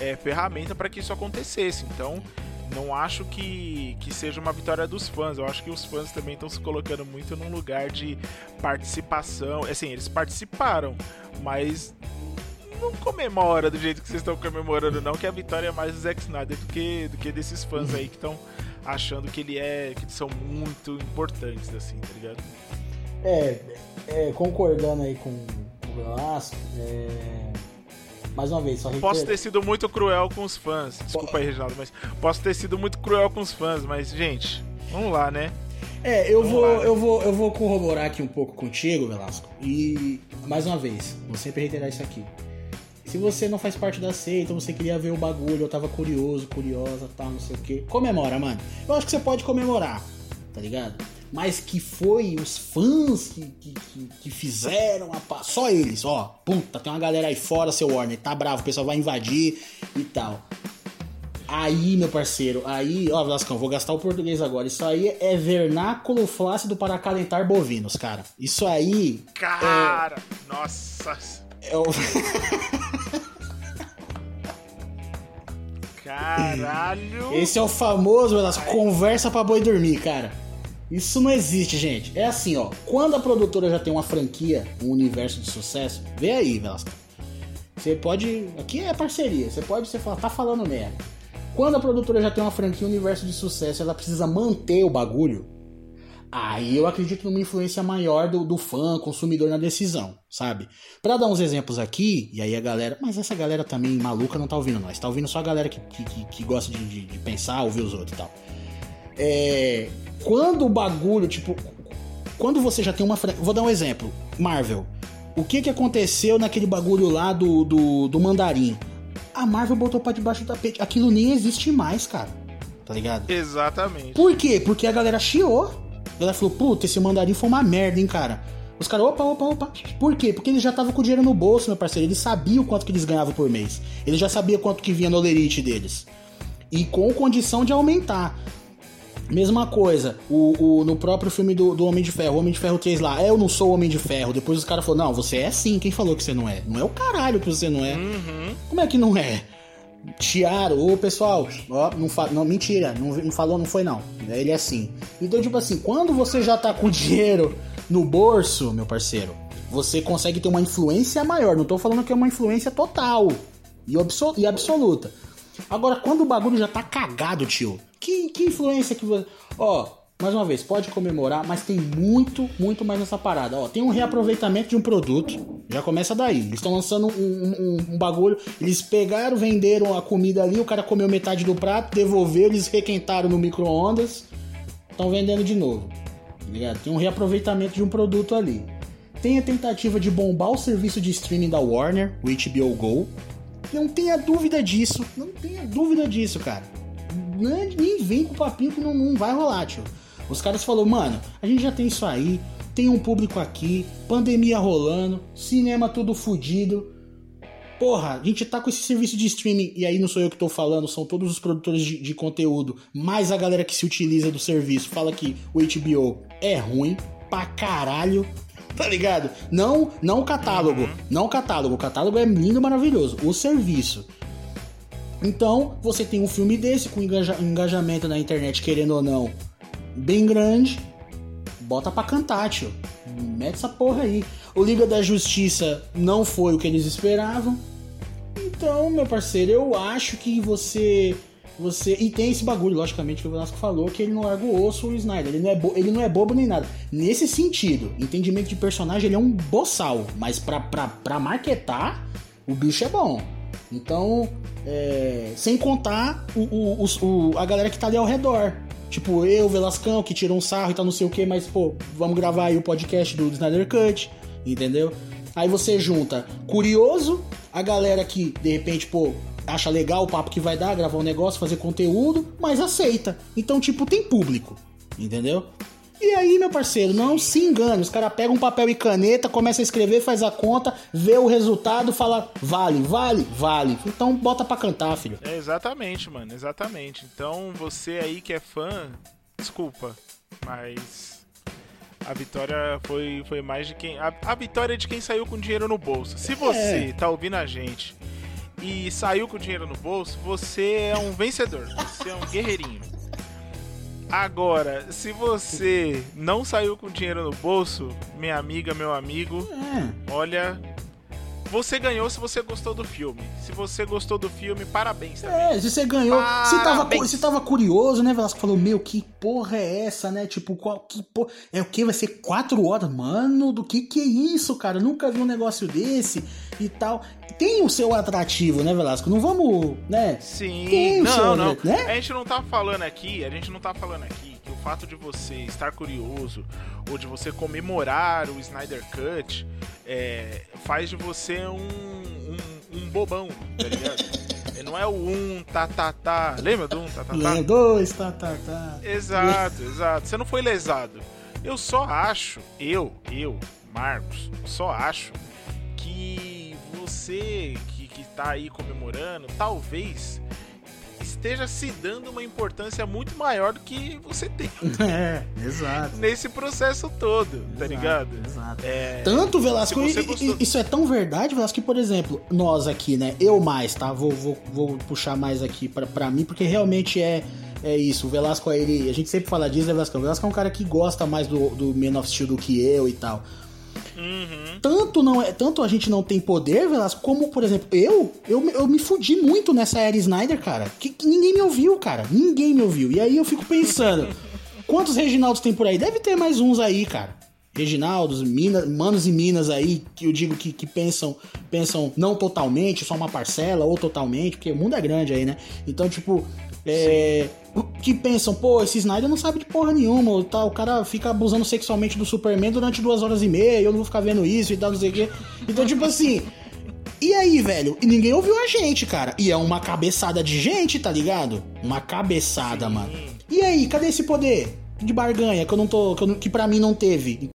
é, ferramenta para que isso acontecesse. Então, não acho que, que seja uma vitória dos fãs. Eu acho que os fãs também estão se colocando muito num lugar de participação. Assim, eles participaram, mas não comemora do jeito que vocês estão comemorando, não, que a vitória é mais do Zack Snyder do que, do que desses fãs aí que estão achando que ele é. que são muito importantes, assim, tá ligado? É, é concordando aí com, com o Velasco, é... mais uma vez, só reiter... Posso ter sido muito cruel com os fãs, desculpa aí, Reginaldo, mas posso ter sido muito cruel com os fãs, mas, gente, vamos lá, né? É, eu vou, eu vou, eu vou corroborar aqui um pouco contigo, Velasco. E mais uma vez, vou sempre reiterar isso aqui. Se você não faz parte da seita, você queria ver o bagulho, eu tava curioso, curiosa, tal, não sei o que. Comemora, mano. Eu acho que você pode comemorar, tá ligado? Mas que foi os fãs que, que, que fizeram a Só eles, ó. Puta, tem uma galera aí fora, seu Warner, tá bravo, o pessoal vai invadir e tal. Aí, meu parceiro, aí, ó, Velascão, vou gastar o português agora. Isso aí é vernáculo flácido para acalentar bovinos, cara. Isso aí. Cara, é... nossa. É o... Caralho! Esse é o famoso, elas conversa pra boi dormir, cara. Isso não existe, gente. É assim, ó. Quando a produtora já tem uma franquia, um universo de sucesso, vê aí, Velasco. Você pode. Aqui é parceria. Você pode você fala, tá falando merda. Quando a produtora já tem uma franquia, um universo de sucesso, ela precisa manter o bagulho. Aí eu acredito numa influência maior do, do fã, consumidor na decisão, sabe? Para dar uns exemplos aqui, e aí a galera. Mas essa galera também maluca não tá ouvindo nós, tá ouvindo só a galera que, que, que gosta de, de, de, pensar, ouvir os outros e tal. É. Quando o bagulho, tipo. Quando você já tem uma. Vou dar um exemplo: Marvel. O que que aconteceu naquele bagulho lá do, do, do mandarim? A Marvel botou pra debaixo do tapete. Aquilo nem existe mais, cara. Tá ligado? Exatamente. Por quê? Porque a galera chiou. Ela falou, puta, esse mandarim foi uma merda, hein, cara. Os caras, opa, opa, opa. Por quê? Porque eles já estavam com o dinheiro no bolso, meu parceiro. Eles sabiam quanto que eles ganhavam por mês. Eles já sabiam quanto que vinha no lerite deles. E com condição de aumentar. Mesma coisa, o, o, no próprio filme do, do Homem de Ferro, Homem de Ferro 3 lá, é, eu não sou o Homem de Ferro. Depois os caras falaram, não, você é sim, quem falou que você não é? Não é o caralho que você não é. Uhum. Como é que não é? Tiaram, ô pessoal, ó, não, não mentira, não, não falou, não foi não. Ele é assim. Então, tipo assim, quando você já tá com dinheiro no bolso, meu parceiro, você consegue ter uma influência maior. Não tô falando que é uma influência total e, e absoluta. Agora, quando o bagulho já tá cagado, tio, que, que influência que você. Ó, mais uma vez, pode comemorar, mas tem muito, muito mais nessa parada. Ó, tem um reaproveitamento de um produto, já começa daí. Eles estão lançando um, um, um, bagulho, eles pegaram, venderam a comida ali, o cara comeu metade do prato, devolveu, eles requentaram no micro-ondas, estão vendendo de novo. Tá tem um reaproveitamento de um produto ali. Tem a tentativa de bombar o serviço de streaming da Warner, o HBO Go. Não tenha dúvida disso, não tenha dúvida disso, cara. Nem vem com papinho que não, não vai rolar, tio. Os caras falaram, mano, a gente já tem isso aí, tem um público aqui, pandemia rolando, cinema tudo fodido. Porra, a gente tá com esse serviço de streaming, e aí não sou eu que tô falando, são todos os produtores de, de conteúdo, mais a galera que se utiliza do serviço, fala que o HBO é ruim pra caralho, tá ligado? Não, não o catálogo, uhum. não o catálogo, o catálogo é lindo e maravilhoso, o serviço. Então, você tem um filme desse com engaja engajamento na internet, querendo ou não, bem grande, bota pra cantar, tio. Mete essa porra aí. O Liga da Justiça não foi o que eles esperavam. Então, meu parceiro, eu acho que você. Você. E tem esse bagulho, logicamente, que o Velasco falou, que ele não larga o osso o Snyder. Ele não, é bo... ele não é bobo nem nada. Nesse sentido, entendimento de personagem, ele é um boçal. Mas pra, pra, pra marketar, o bicho é bom. Então, é... sem contar o, o, o, a galera que tá ali ao redor. Tipo, eu, Velascão, que tirou um sarro e tal, não sei o que, mas, pô, vamos gravar aí o podcast do Snyder Cut, entendeu? Aí você junta curioso, a galera que, de repente, pô, acha legal o papo que vai dar, gravar um negócio, fazer conteúdo, mas aceita. Então, tipo, tem público, entendeu? E aí, meu parceiro, não se engane. Os caras pegam um papel e caneta, começa a escrever, faz a conta, vê o resultado, fala, vale, vale, vale. Então bota pra cantar, filho. É exatamente, mano, exatamente. Então você aí que é fã, desculpa, mas a vitória foi, foi mais de quem. A, a vitória é de quem saiu com dinheiro no bolso. Se você é. tá ouvindo a gente e saiu com dinheiro no bolso, você é um vencedor. Você é um guerreirinho. Agora, se você não saiu com dinheiro no bolso, minha amiga, meu amigo, é. olha, você ganhou se você gostou do filme. Se você gostou do filme, parabéns também. É, se você ganhou. Se tava, se tava curioso, né, Velasco? Falou, meu, que porra é essa, né? Tipo, qual, que porra. É o que? Vai ser quatro horas? Mano, do que que é isso, cara? Eu nunca vi um negócio desse e tal. Tem o seu atrativo, né, Velasco? Não vamos, né? Sim, Tem não, seu, não. Né? A gente não tá falando aqui, a gente não tá falando aqui que o fato de você estar curioso ou de você comemorar o Snyder Cut é, faz de você um, um, um bobão, tá ligado? não é o um, tá, tá, tá. Lembra do um, tá, tá, tá? dois, tá, tá, tá. Exato, exato. Você não foi lesado. Eu só acho, eu, eu, Marcos, só acho que você que, que tá aí comemorando, talvez esteja se dando uma importância muito maior do que você tem. É, exato. Nesse processo todo, exato, tá ligado? Exato. É... Tanto, Velasco, isso é tão verdade, Velasco, que, por exemplo, nós aqui, né? Eu mais, tá? Vou, vou, vou puxar mais aqui pra, pra mim, porque realmente é é isso. O Velasco, ele, a gente sempre fala disso, né, Velasco? O Velasco é um cara que gosta mais do, do Man of Steel do que eu e tal. Uhum. Tanto, não é, tanto a gente não tem poder, Velasco, como, por exemplo, eu, eu, eu me fudi muito nessa era Snyder, cara. Que, que ninguém me ouviu, cara. Ninguém me ouviu. E aí eu fico pensando, quantos Reginaldos tem por aí? Deve ter mais uns aí, cara. Reginaldos, Minas, manos e minas aí, que eu digo que, que pensam pensam não totalmente, só uma parcela, ou totalmente, porque o mundo é grande aí, né? Então, tipo, é, que pensam, pô, esse Snyder não sabe de porra nenhuma, tá, o cara fica abusando sexualmente do Superman durante duas horas e meia, eu não vou ficar vendo isso e tal, não sei o quê. Então, tipo assim. E aí, velho? E ninguém ouviu a gente, cara. E é uma cabeçada de gente, tá ligado? Uma cabeçada, mano. E aí, cadê esse poder de barganha que eu não tô. que, eu, que pra mim não teve?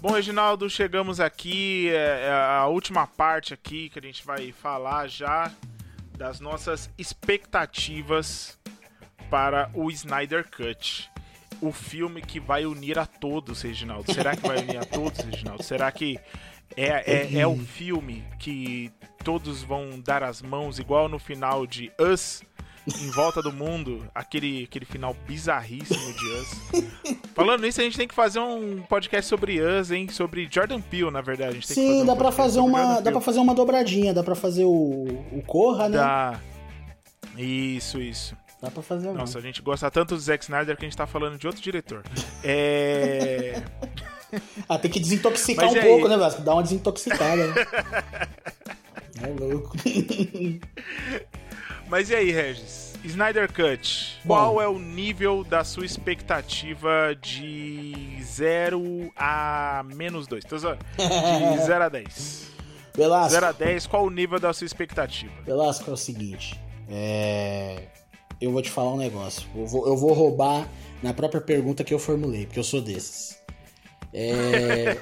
Bom, Reginaldo, chegamos aqui, é, é a última parte aqui que a gente vai falar já das nossas expectativas para o Snyder Cut. O filme que vai unir a todos, Reginaldo. Será que vai unir a todos, Reginaldo? Será que é, é, é o filme que todos vão dar as mãos, igual no final de Us? Em volta do mundo, aquele, aquele final bizarríssimo de Us. Falando nisso, a gente tem que fazer um podcast sobre Us, hein? Sobre Jordan Peele, na verdade. A gente Sim, um dá para fazer uma, dá para fazer uma dobradinha, dá para fazer o, o Corra, né? Dá. Isso, isso. Dá pra fazer Nossa, a gente gosta tanto do Zack Snyder que a gente tá falando de outro diretor. É. ah, tem que desintoxicar Mas um pouco, aí? né, Vasco? Dá uma desintoxicada. Né? é louco. Mas e aí, Regis? Snyder Cut, Bom. qual é o nível da sua expectativa de 0 a menos 2? Tô zoando. De 0 a 10. Velasco. 0 a 10, qual o nível da sua expectativa? Velasco é o seguinte. É... Eu vou te falar um negócio. Eu vou, eu vou roubar na própria pergunta que eu formulei, porque eu sou desses. É...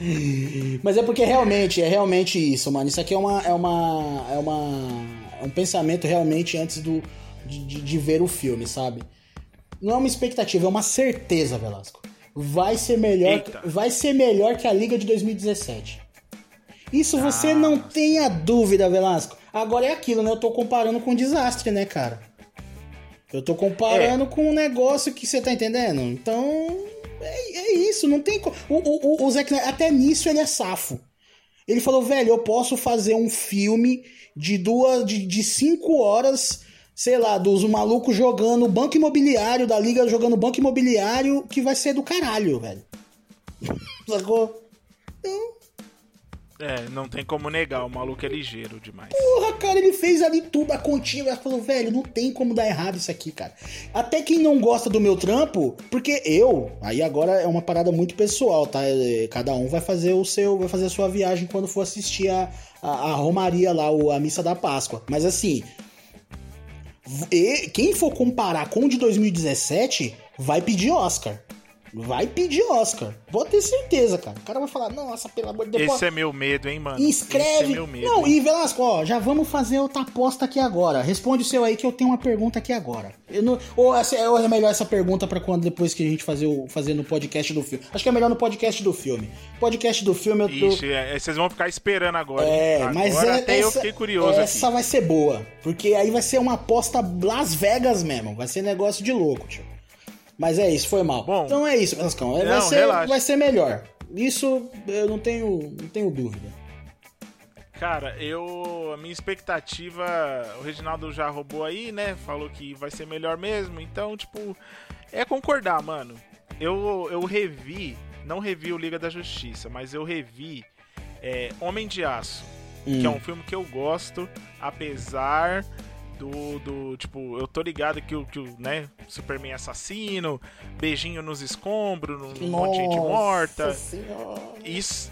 Mas é porque realmente, é realmente isso, mano. Isso aqui é uma. É uma. É uma. É um pensamento realmente antes do, de, de, de ver o filme, sabe? Não é uma expectativa, é uma certeza, Velasco. Vai ser melhor, Eita. vai ser melhor que a Liga de 2017. Isso você ah. não tenha dúvida, Velasco. Agora é aquilo, né? Eu tô comparando com um desastre, né, cara? Eu tô comparando é. com um negócio que você tá entendendo. Então, é, é isso, não tem. O, o, o Zack até nisso ele é safo. Ele falou, velho, eu posso fazer um filme de duas. de, de cinco horas, sei lá, dos malucos jogando banco imobiliário, da liga jogando banco imobiliário, que vai ser do caralho, velho. Sacou? Então, é, não tem como negar, o maluco é ligeiro demais. Porra, cara, ele fez ali tudo, a continha, ele falou, velho, não tem como dar errado isso aqui, cara. Até quem não gosta do meu trampo, porque eu, aí agora é uma parada muito pessoal, tá? É, cada um vai fazer o seu, vai fazer a sua viagem quando for assistir a, a, a Romaria lá, a Missa da Páscoa. Mas assim, quem for comparar com o de 2017, vai pedir Oscar vai pedir Oscar. Vou ter certeza, cara. O cara vai falar, nossa, pelo amor de Deus. Esse é meu medo, hein, mano. Escreve. É medo, não, hein? e Velasco, ó, já vamos fazer outra aposta aqui agora. Responde o seu aí que eu tenho uma pergunta aqui agora. Não... ou, essa, ou é melhor essa pergunta para quando depois que a gente fazer, o, fazer no podcast do filme. Acho que é melhor no podcast do filme. Podcast do filme eu tô... Ixi, é, vocês vão ficar esperando agora. É, agora, mas é, até essa, eu fiquei curioso Essa aqui. vai ser boa, porque aí vai ser uma aposta Las Vegas mesmo. Vai ser negócio de louco, tio. Mas é isso, foi mal. Bom, então é isso, Velascão. Vai, não, ser, vai ser melhor. Isso eu não tenho, não tenho dúvida. Cara, eu. A minha expectativa. O Reginaldo já roubou aí, né? Falou que vai ser melhor mesmo. Então, tipo. É concordar, mano. Eu, eu revi. Não revi o Liga da Justiça, mas eu revi é, Homem de Aço. Hum. Que é hum. um filme que eu gosto, apesar do, do tipo, eu tô ligado que o, que o né, Superman é assassino, beijinho nos escombros, um monte de gente morta. Senhora. Isso,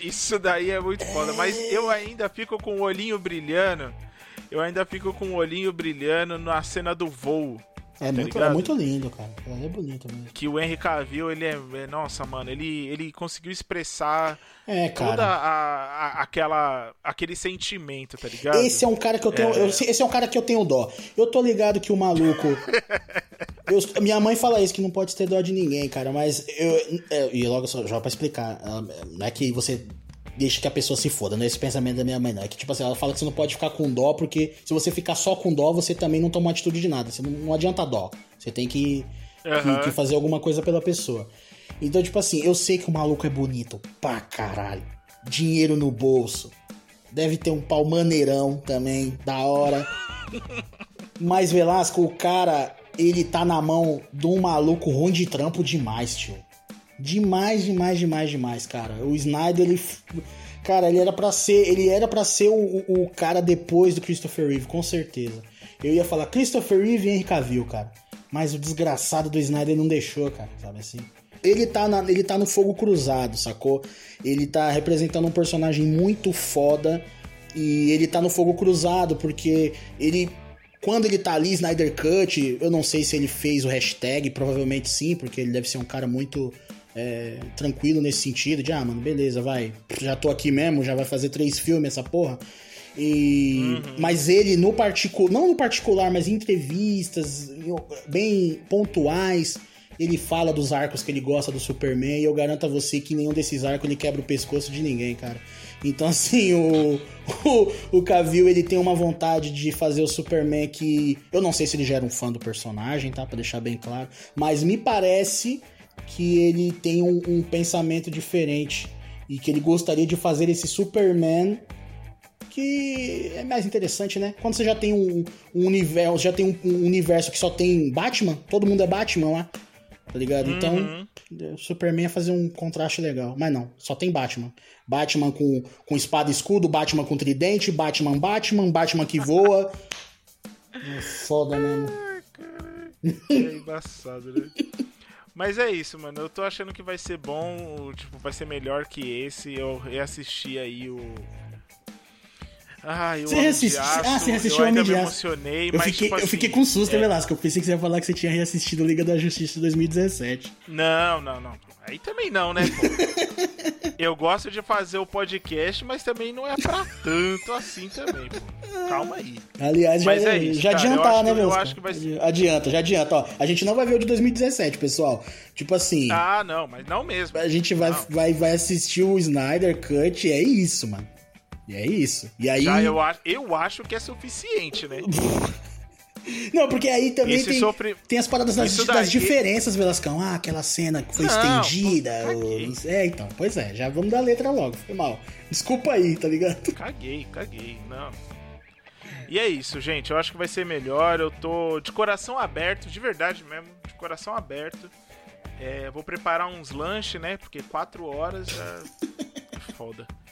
isso daí é muito foda, mas eu ainda fico com o olhinho brilhando. Eu ainda fico com o olhinho brilhando na cena do voo. É, tá muito, é muito lindo, cara. É bonito mesmo. Que o Henry Cavill, ele é, é. Nossa, mano, ele, ele conseguiu expressar é, cara. toda a, a, aquela, aquele sentimento, tá ligado? Esse é um cara que eu tenho. É. Eu, esse é um cara que eu tenho dó. Eu tô ligado que o maluco. eu, minha mãe fala isso, que não pode ter dó de ninguém, cara, mas eu. É, e logo só, já pra explicar. Não é que você deixa que a pessoa se foda, não é esse pensamento da minha mãe, não. É que, tipo assim, ela fala que você não pode ficar com dó, porque se você ficar só com dó, você também não toma atitude de nada. Você não, não adianta dó. Você tem que, uhum. que, que, fazer alguma coisa pela pessoa. Então, tipo assim, eu sei que o maluco é bonito pra caralho. Dinheiro no bolso. Deve ter um pau maneirão também, da hora. Mas, Velasco, o cara, ele tá na mão de um maluco ruim de trampo demais, tio. Demais, demais, demais, demais, cara. O Snyder, ele. Cara, ele era para ser. Ele era para ser o, o, cara depois do Christopher Reeve, com certeza. Eu ia falar Christopher Reeve e Henry Cavill, cara. Mas o desgraçado do Snyder não deixou, cara, sabe assim? Ele tá, na, ele tá no fogo cruzado, sacou? Ele tá representando um personagem muito foda. E ele tá no fogo cruzado, porque ele quando ele tá ali, Snyder Cut, eu não sei se ele fez o hashtag, provavelmente sim, porque ele deve ser um cara muito é, tranquilo nesse sentido, de ah, mano, beleza, vai, já tô aqui mesmo, já vai fazer três filmes essa porra. E, uhum. Mas ele, no particular, não no particular, mas em entrevistas bem pontuais, ele fala dos arcos que ele gosta do Superman e eu garanto a você que nenhum desses arcos ele quebra o pescoço de ninguém, cara. Então, assim, o, o, o Cavill, ele tem uma vontade de fazer o Superman que... Eu não sei se ele já era um fã do personagem, tá? Pra deixar bem claro. Mas me parece que ele tem um, um, pensamento diferente e que ele gostaria de fazer esse Superman que é mais interessante, né? Quando você já tem um, um universo, já tem um, um, universo que só tem Batman, todo mundo é Batman lá, tá ligado? Então, uhum. Então, Superman ia fazer um contraste legal, mas não, só tem Batman. Batman com, com espada e escudo, Batman com tridente, Batman Batman, Batman que voa. é foda mesmo. É embaçado, né? Mas é isso, mano. Eu tô achando que vai ser bom, tipo, vai ser melhor que esse. Eu reassisti aí o. Ah, eu você reassisti... Ah, você assistiu o Homem de Aço. emocionei, eu mas fiquei, tipo, Eu fiquei com susto, é... Velasco. Eu pensei que você ia falar que você tinha reassistido Liga da Justiça 2017. Não, não, não. Aí também não, né? eu gosto de fazer o podcast, mas também não é pra tanto assim também, pô. Calma aí. Aliás, já, é isso, já cara, adiantar, né, meu? Vai. Adianta, já adianta, ó. A gente não vai ver o de 2017, pessoal. Tipo assim. Ah, não, mas não mesmo. A gente vai, vai, vai assistir o Snyder Cut e é isso, mano. E é isso. E aí. Já eu, acho, eu acho que é suficiente, né? Não, porque aí também tem, sofre... tem as paradas das, das diferenças, Velascão. Ah, aquela cena que foi não, estendida. Ou... É, então, pois é, já vamos dar letra logo, foi mal. Desculpa aí, tá ligado? Caguei, caguei, não. E é isso, gente. Eu acho que vai ser melhor. Eu tô de coração aberto, de verdade mesmo, de coração aberto. É, vou preparar uns lanches, né? Porque quatro horas já. É foda.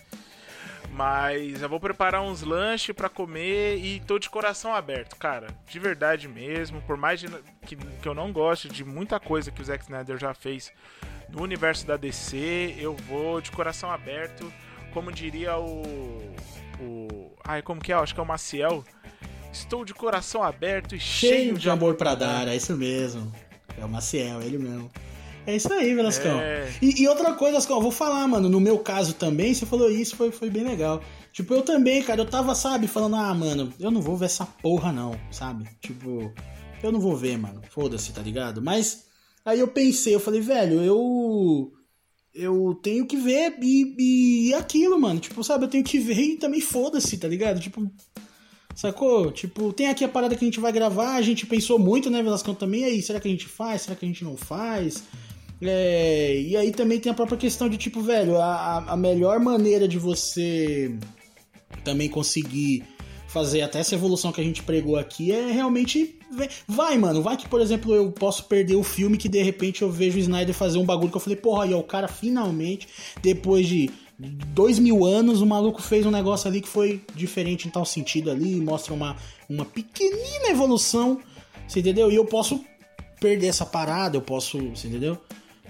Mas eu vou preparar uns lanches para comer e tô de coração aberto, cara. De verdade mesmo. Por mais de, que, que eu não goste de muita coisa que o Zack Snyder já fez no universo da DC, eu vou de coração aberto. Como diria o. o ai, como que é? Acho que é o Maciel. Estou de coração aberto e cheio, cheio de, de amor para dar. É isso mesmo. É o Maciel, ele mesmo. É isso aí, Velascão. É... E, e, outra coisa, Velascão, eu vou falar, mano, no meu caso também, você falou isso, foi, foi bem legal. Tipo, eu também, cara, eu tava, sabe, falando, ah, mano, eu não vou ver essa porra não, sabe? Tipo, eu não vou ver, mano, foda-se, tá ligado? Mas aí eu pensei, eu falei, velho, eu. Eu tenho que ver e, e aquilo, mano. Tipo, sabe, eu tenho que ver e também foda-se, tá ligado? Tipo, Sacou? Tipo, tem aqui a parada que a gente vai gravar, a gente pensou muito, né, Velascão, também, aí, será que a gente faz? Será que a gente não faz? É, e aí também tem a própria questão de tipo, velho, a, a melhor maneira de você também conseguir fazer até essa evolução que a gente pregou aqui é realmente. Vai, mano. Vai que, por exemplo, eu posso perder o filme que de repente eu vejo o Snyder fazer um bagulho que eu falei, porra, ó, o cara finalmente, depois de dois mil anos, o maluco fez um negócio ali que foi diferente em tal sentido ali, mostra uma, uma pequenina evolução, você entendeu? E eu posso perder essa parada, eu posso, você entendeu?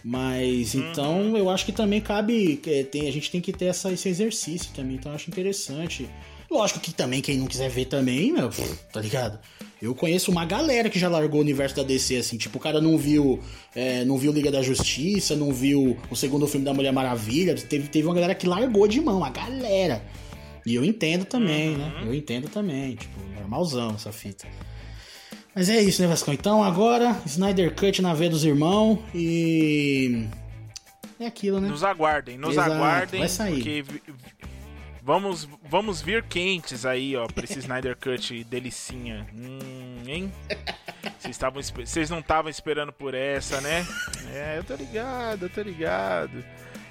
Mas uhum. então eu acho que também cabe. É, tem, a gente tem que ter essa, esse exercício também, então eu acho interessante. Lógico que também, quem não quiser ver também, meu, tá ligado? Eu conheço uma galera que já largou o universo da DC, assim. Tipo, o cara não viu é, não viu Liga da Justiça, não viu o segundo filme da Mulher Maravilha. Teve, teve uma galera que largou de mão, a galera. E eu entendo também, né? uhum. né? Eu entendo também. Tipo, normalzão essa fita. Mas é isso, né, Vascão? Então agora, Snyder Cut na veia dos irmãos e. É aquilo, né? Nos aguardem, nos Exato, aguardem. Vai sair. Porque vamos, vamos vir quentes aí, ó, pra esse Snyder Cut delicinha. Hum, hein? Vocês, não estavam esperando por essa, né? É, eu tô ligado, eu tô ligado.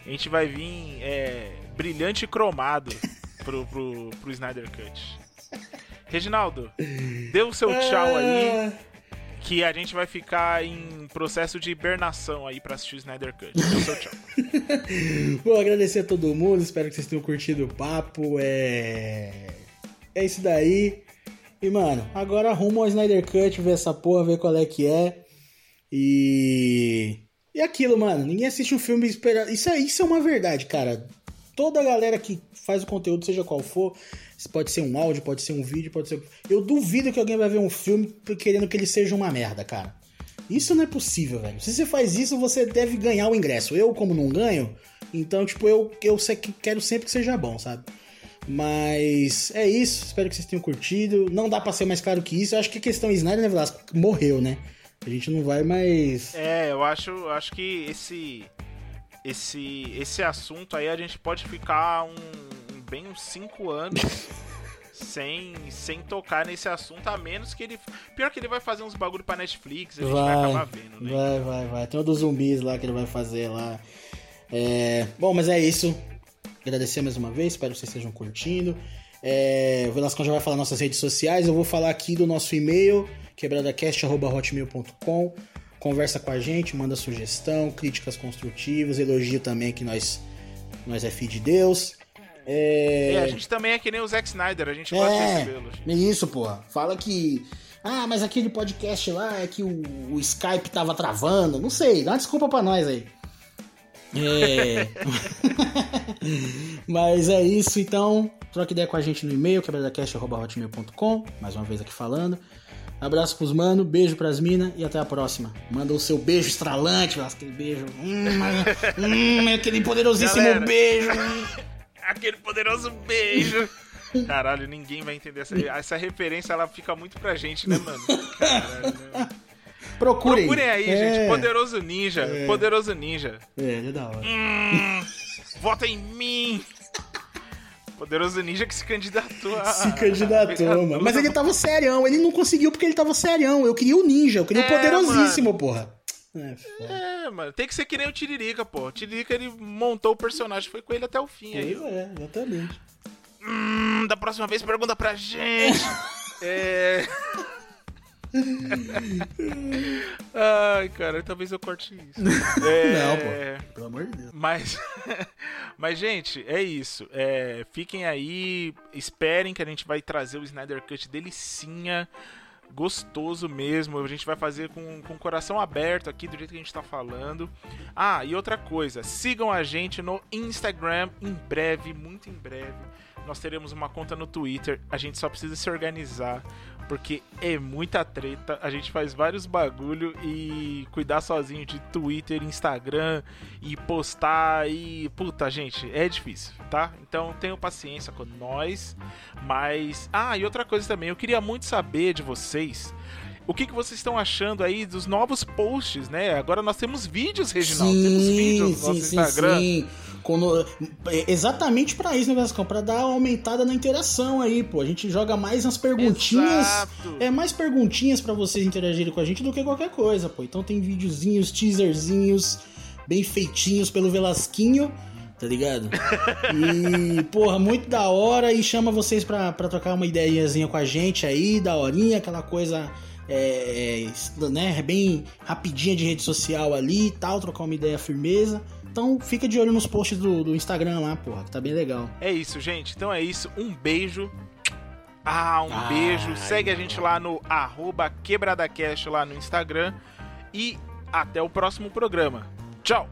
A gente vai vir é, brilhante cromado pro, pro, pro Snyder Cut. Reginaldo, dê o seu tchau aí. Que a gente vai ficar em processo de hibernação aí pra assistir o Snyder Cut. Dê o seu tchau. Vou agradecer a todo mundo. Espero que vocês tenham curtido o papo. É. É isso daí. E, mano, agora arruma o Snyder Cut, ver essa porra, ver qual é que é. E. E aquilo, mano. Ninguém assiste um filme esperando. Isso, é, isso é uma verdade, cara. Toda a galera que faz o conteúdo, seja qual for, Pode ser um áudio, pode ser um vídeo, pode ser. Eu duvido que alguém vai ver um filme querendo que ele seja uma merda, cara. Isso não é possível, velho. Se você faz isso, você deve ganhar o ingresso. Eu, como não ganho, então, tipo, eu, eu quero sempre que seja bom, sabe? Mas é isso. Espero que vocês tenham curtido. Não dá pra ser mais claro que isso. Eu acho que a questão Snyder, né, Velasco? Morreu, né? A gente não vai mais. É, eu acho, acho que esse. Esse, esse assunto aí a gente pode ficar um, bem uns 5 anos sem, sem tocar nesse assunto, a menos que ele. Pior que ele vai fazer uns bagulho pra Netflix, a gente vai, vai acabar vendo, né? Vai, vai, vai. Tem um dos zumbis lá que ele vai fazer lá. É... Bom, mas é isso. Agradecer mais uma vez, espero que vocês estejam curtindo. É... O Velascão já vai falar nossas redes sociais, eu vou falar aqui do nosso e-mail, quebradacast.hotmail.com. Conversa com a gente, manda sugestão, críticas construtivas, elogio também que nós, nós é filho de Deus. É... é... a gente também é que nem o Zack Snyder, a gente gosta é... de recebê-lo. Isso, porra. Fala que. Ah, mas aquele podcast lá é que o, o Skype tava travando. Não sei, dá uma desculpa pra nós aí. É. mas é isso, então. Troca ideia com a gente no e-mail, quebradacast.hotmail.com. Mais uma vez aqui falando. Abraço pros mano, beijo pras minas e até a próxima. Manda o seu beijo estralante, aquele beijo. Hum, hum, aquele poderosíssimo Galera. beijo aquele poderoso beijo. Caralho, ninguém vai entender essa, essa referência, ela fica muito pra gente, né, mano? Caralho, né? Procurem. Procurem aí, é. gente. Poderoso Ninja. É. Poderoso Ninja. É, é da hora. Hum, vota em mim. Poderoso Ninja que se candidatou a... Se candidatou, mano. Mas ele tava serião. Ele não conseguiu porque ele tava serião. Eu queria o Ninja. Eu queria o é, poderosíssimo, mano. porra. É, é, mano, tem que ser que nem o Tiririca, pô. O Tiririca ele montou o personagem, foi com ele até o fim pois aí. é, exatamente. Hum, da próxima vez pergunta pra gente. é. Ai, cara, talvez eu corte isso. É... Não, pô. Pelo amor de Deus. Mas, mas gente, é isso. É, fiquem aí, esperem que a gente vai trazer o Snyder Cut delicinha gostoso mesmo. A gente vai fazer com, com o coração aberto aqui, do jeito que a gente tá falando. Ah, e outra coisa, sigam a gente no Instagram em breve, muito em breve. Nós teremos uma conta no Twitter. A gente só precisa se organizar porque é muita treta. A gente faz vários bagulho e cuidar sozinho de Twitter, Instagram e postar e puta, gente, é difícil, tá? Então tenham paciência com nós. Mas ah, e outra coisa também, eu queria muito saber de vocês o que, que vocês estão achando aí dos novos posts, né? Agora nós temos vídeos, Reginaldo. Sim, temos vídeos no nosso sim, Instagram. Sim. Quando, é, exatamente para isso, né, Vascão? Pra dar uma aumentada na interação aí, pô. A gente joga mais nas perguntinhas. Exato. É mais perguntinhas para vocês interagirem com a gente do que qualquer coisa, pô. Então tem videozinhos, teaserzinhos, bem feitinhos pelo Velasquinho tá ligado? E, porra, muito da hora e chama vocês pra, pra trocar uma ideiazinha com a gente aí, da horinha, aquela coisa é, é, né, bem rapidinha de rede social ali e tal, trocar uma ideia firmeza. Então fica de olho nos posts do, do Instagram lá, porra, que tá bem legal. É isso, gente. Então é isso. Um beijo. Ah, um Ai, beijo. Segue a gente lá no arroba quebradacast lá no Instagram. E até o próximo programa. Tchau!